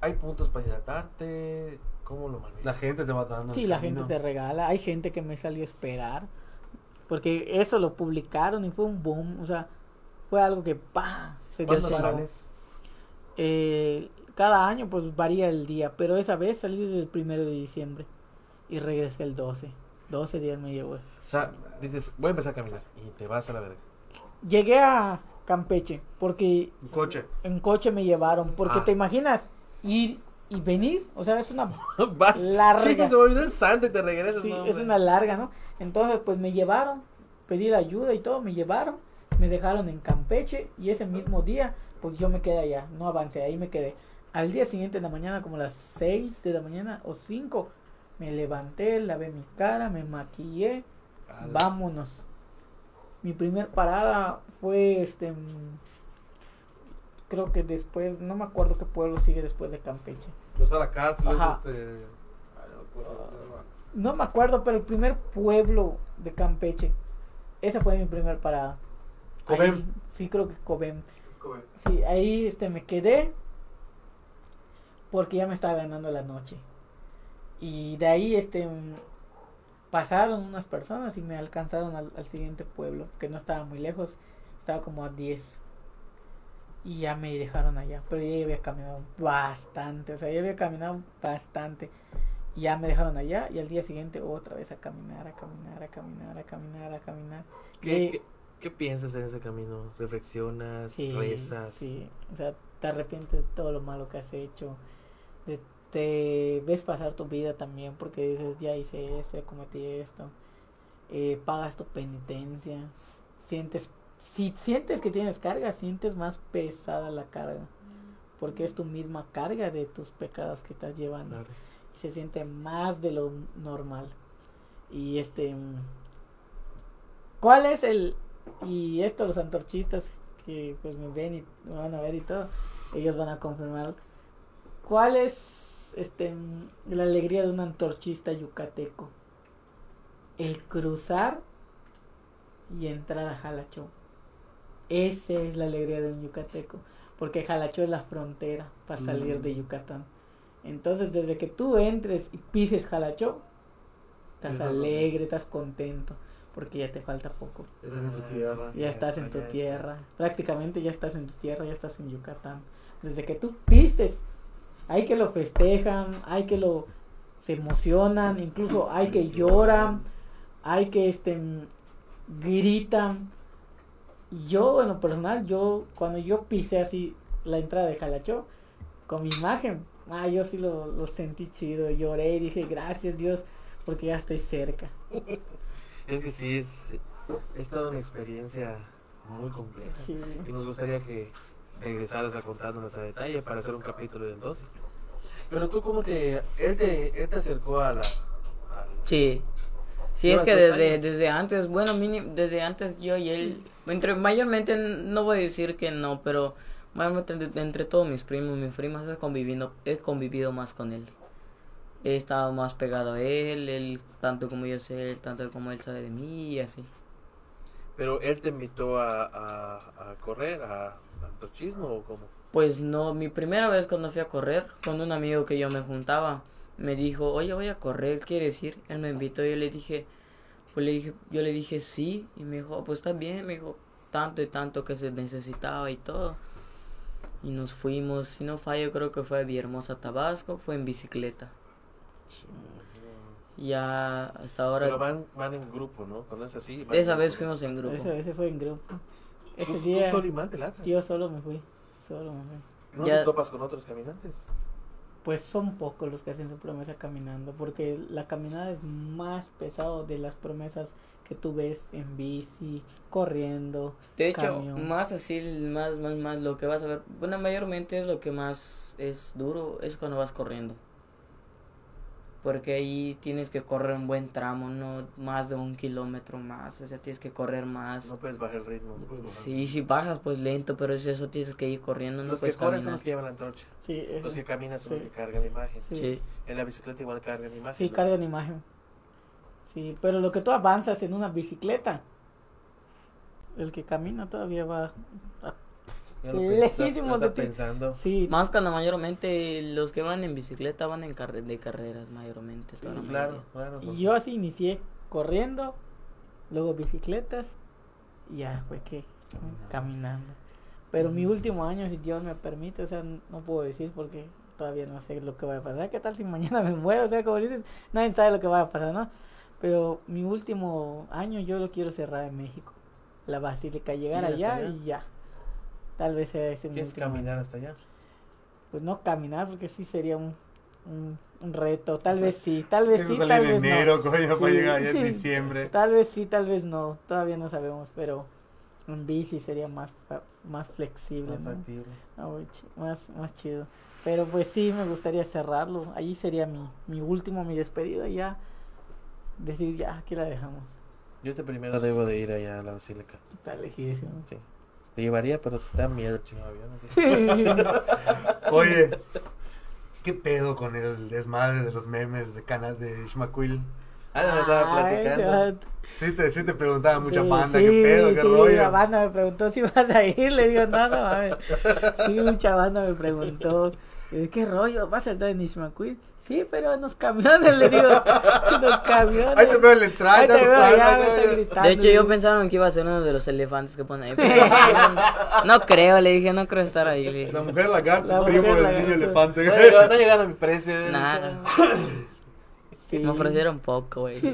¿Hay puntos para hidratarte? ¿Cómo lo manejas? La gente te va dando. Sí, la camino. gente te regala. Hay gente que me salió a esperar. Porque eso lo publicaron y fue un boom. O sea, fue algo que ¡pa! Se ¿Cuándo disparó. sales? Eh, cada año pues varía el día. Pero esa vez salí desde el primero de diciembre. Y regresé el 12. 12 días me llevó. O sea, dices, voy a empezar a caminar y te vas a la verga. Llegué a Campeche. Porque Un coche. en coche me llevaron. Porque Ah. te imaginas ir y venir. O sea, es una vas, Larga. Chica, se me el santo y te regresas. Sí, no, es una larga, ¿no? Entonces, pues me llevaron, pedí la ayuda y todo, me llevaron, me dejaron en Campeche y ese mismo día, pues yo me quedé allá, no avancé, ahí me quedé. Al día siguiente en la mañana, como las 6 de la mañana o 5, me levanté, lavé mi cara, me maquillé, vámonos. Mi primer parada fue este. mm, Creo que después, no me acuerdo qué pueblo sigue después de Campeche. No está la cárcel, es Ajá. este. Ay, no me acuerdo. No me acuerdo, pero el primer pueblo de Campeche. Esa fue mi primer parada. Cobem. Ahí, sí, creo que Cobem. Como- Sí, ahí este, me quedé porque ya me estaba ganando la noche. Y de ahí este, mm, pasaron unas personas y me alcanzaron al, al siguiente pueblo, que no estaba muy lejos, estaba como a 10. Y ya me dejaron allá, pero ya había caminado bastante, o sea, ya había caminado bastante. Y ya me dejaron allá y al día siguiente otra vez a caminar, a caminar, a caminar, a caminar, a caminar. ¿Qué, Y- qué, qué piensas en ese camino? ¿Reflexionas? Sí, ¿Rezas? sí, o sea, te arrepientes de todo lo malo que has hecho, de, te ves pasar tu vida también porque dices, ya hice esto, ya cometí esto, eh, pagas tu penitencia, sientes, si sientes que tienes carga, sientes más pesada la carga, porque es tu misma carga de tus pecados que estás llevando Claro. y se siente más de lo normal. Y este. ¿Cuál es el.? Y esto, los antorchistas que pues me ven y me van a ver y todo, ellos van a confirmar. ¿Cuál es este mm, la alegría de un antorchista yucateco? El cruzar y entrar a Jalachó. Esa es la alegría de un yucateco. Porque Jalachó es la frontera para salir Mm. de Yucatán. Entonces, desde que tú entres y pises Jalachó, estás alegre, estás contento, porque ya te falta poco. Estás en tu Ah, tierra. sí. Ya estás en tu ya tierra. Prácticamente ya estás en tu tierra, ya estás en Yucatán. Desde que tú pises, hay que lo festejan, hay que lo se emocionan, incluso hay que lloran, hay que este gritan. Yo, en lo personal, yo cuando yo pisé así la entrada de Jalachó con mi imagen, ah, yo sí lo, lo sentí chido, lloré y dije gracias Dios porque ya estoy cerca. Es que sí, es, es toda una experiencia muy compleja. Sí. Y nos gustaría que regresaras a contándonos a detalle para hacer un capítulo del 12. Pero tú, ¿cómo te. Él te, él te acercó a la. Sí. Sí, es ¿Llevas que desde, años? desde antes, bueno, mínimo, desde antes yo y él, entre, mayormente no voy a decir que no, pero mayormente entre, entre todos mis primos, mis primas, he convivido, he convivido más con él. He estado más pegado a él, él tanto como yo sé, él tanto como él sabe de mí y así. Pero él te invitó a, a, a correr, a antorchismo o cómo? Pues no, mi primera vez cuando fui a correr con un amigo que yo me juntaba, me dijo, oye, voy a correr, ¿quieres ir? Él me invitó, yo le dije, pues le dije, yo le dije sí, y me dijo, pues está bien, me dijo, tanto y tanto que se necesitaba y todo. Y nos fuimos, si no fallo, creo que fue a Villahermosa, Tabasco, fue en bicicleta. Ya hasta ahora, Pero van, van en grupo, ¿no? Cuando es así. van esa vez grupo. fuimos en grupo. Ese, ese fue en grupo. Tú, Ese tú día solo y mal te lanzas. yo solo me fui. Solo me fui. ¿No Ya- te topas con otros caminantes? Pues son pocos los que hacen su promesa caminando, porque la caminada es más pesado de las promesas que tú ves en bici, corriendo. De hecho, camión. más así, más, más, más, lo que vas a ver, bueno, mayormente es lo que más es duro, es cuando vas corriendo. Porque ahí tienes que correr un buen tramo, no más de un kilómetro más. O sea, tienes que correr más. No puedes bajar el ritmo. Sí, si bajas, pues lento, pero es eso, tienes que ir corriendo, no Los que puedes corren son los que llevan la antorcha. Sí, eso. Los que caminan son los que cargan la imagen. Sí. Sí. En la bicicleta igual cargan la imagen. Sí, ¿no? cargan imagen. Sí, pero lo que tú avanzas en una bicicleta, el que camina todavía va. a- Lejísimos de ti. pensando. Sí, Más cuando mayormente los que van en bicicleta van en carre de carreras, mayormente. Sí, claro, claro. y yo así inicié corriendo, luego bicicletas, y ya fue que caminando. Pero mi último año, si Dios me permite, o sea, no puedo decir porque todavía no sé lo que va a pasar. ¿Qué tal si mañana me muero? O sea, como dicen, nadie sabe lo que va a pasar, ¿no? Pero mi último año yo lo quiero cerrar en México. La basílica, llegar ¿Ir hasta allá allá? y ya. Tal vez sea ese ¿Quieres caminar hasta allá? Pues no caminar porque sí sería un, un, un reto. Tal vez sí, tal vez sí, tal en vez enero, no. coño, para Sí. llegar allá en diciembre. Tal vez sí, tal vez no. Todavía no sabemos, pero en bici sería más más flexible, Más ¿no? Ah, más, más chido. Pero pues sí, me gustaría cerrarlo. Allí sería mi, mi último, mi despedida. y Ya decir, ya, aquí la dejamos. Yo este primero debo de ir allá a la basílica. Está lejísimo. Sí. Te llevaría, pero te da miedo el chingado avión. Oye, ¿qué pedo con el desmadre de los memes de canas de Ishmaquil? Ah, me estaba platicando. Sí te, sí te preguntaba mucha Sí, banda, sí, qué pedo, qué sí, rollo. La banda me preguntó si vas a ir, le digo, no, no mames. Sí, mucha banda me preguntó, "¿Y ¿qué rollo? ¿Vas a estar en Ishmaquil? Sí, pero en los camiones, le digo, en los camiones. Ahí te veo en la entrada, Ahí te ya veo tu allá, banda, me está coño. gritando. De hecho, yo pensaba que iba a ser uno de los elefantes que ponen ahí. pero no creo, le dije, no creo estar ahí. le dije. La mujer lagarto, primo del niño elefante. No llegaron, no llegaron a mi precio. Nada. Sí. Me ofrecieron poco, güey. Sí,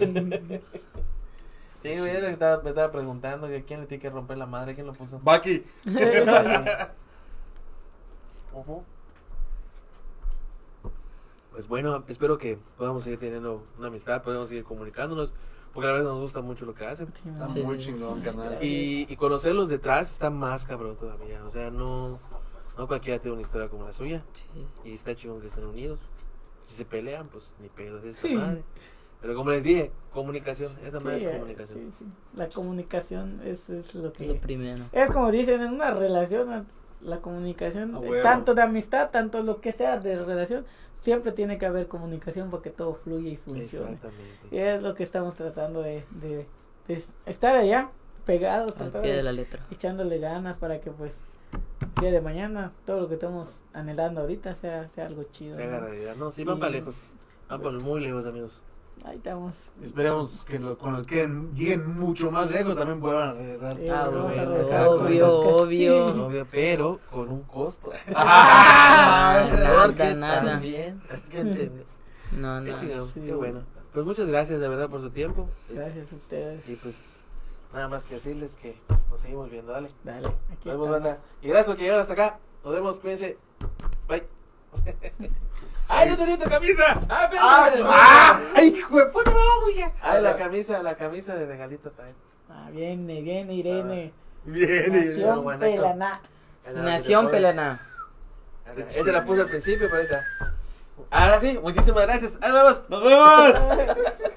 güey, era que estaba- me estaba preguntando que quién le tiene que romper la madre, quién lo puso. Baki, Ujú. Pues bueno, espero que podamos seguir teniendo una amistad, podamos seguir comunicándonos, porque la verdad nos gusta mucho lo que hacen. Sí, está. Sí, muy sí. chingón, carnal. Y, y conocerlos detrás está más cabrón todavía. O sea, no, no cualquiera tiene una historia como la suya. Sí. Y está chingón que estén unidos. Si se pelean, pues ni pedo, es esta madre. Pero como les dije, comunicación, esta madre Sí, es comunicación. sí, sí. La comunicación es, es lo Es que... lo primero. Es como dicen, en una relación, la comunicación, eh, tanto de amistad, tanto lo que sea de relación, siempre tiene que haber comunicación porque todo fluye y funcione. Exactamente. Y es lo que estamos tratando de, de, de estar allá, pegados, Al pie de de, la letra. echándole ganas para que pues el día de mañana todo lo que estamos anhelando ahorita sea, sea algo chido. Se ¿no? haga realidad. No, sí, van para lejos. Van para muy lejos, amigos. Ahí estamos. Esperemos que lo- con los que lleguen mucho más lejos también vuelvan a regresar. Sí, Ah, a bueno, regresar obvio, obvio. Obvio, pero con un costo. Ah, Porque nada, nada. También. No, Qué no. chingón, Sí. qué bueno. Pues muchas gracias de verdad por su tiempo. Gracias a ustedes. Y pues nada más que decirles que pues, nos seguimos viendo. Dale. Dale, aquí Nos vemos, banda. Y gracias por que llegaron hasta acá. Nos vemos, cuídense. Bye. ¡Ay, no tenía tu camisa! ¡Ah, espérate! ¡Ah! ¡Ay, hijo de puta, güey! ¡Ay, la camisa, la camisa de regalito para él! Ah, viene, viene Irene. Bien, Nación bueno, Pelaná. Nación Pelana. Esta la puse al principio, pero ahorita. Ahora sí, muchísimas gracias. ¡Ahora vamos! ¡Nos vemos!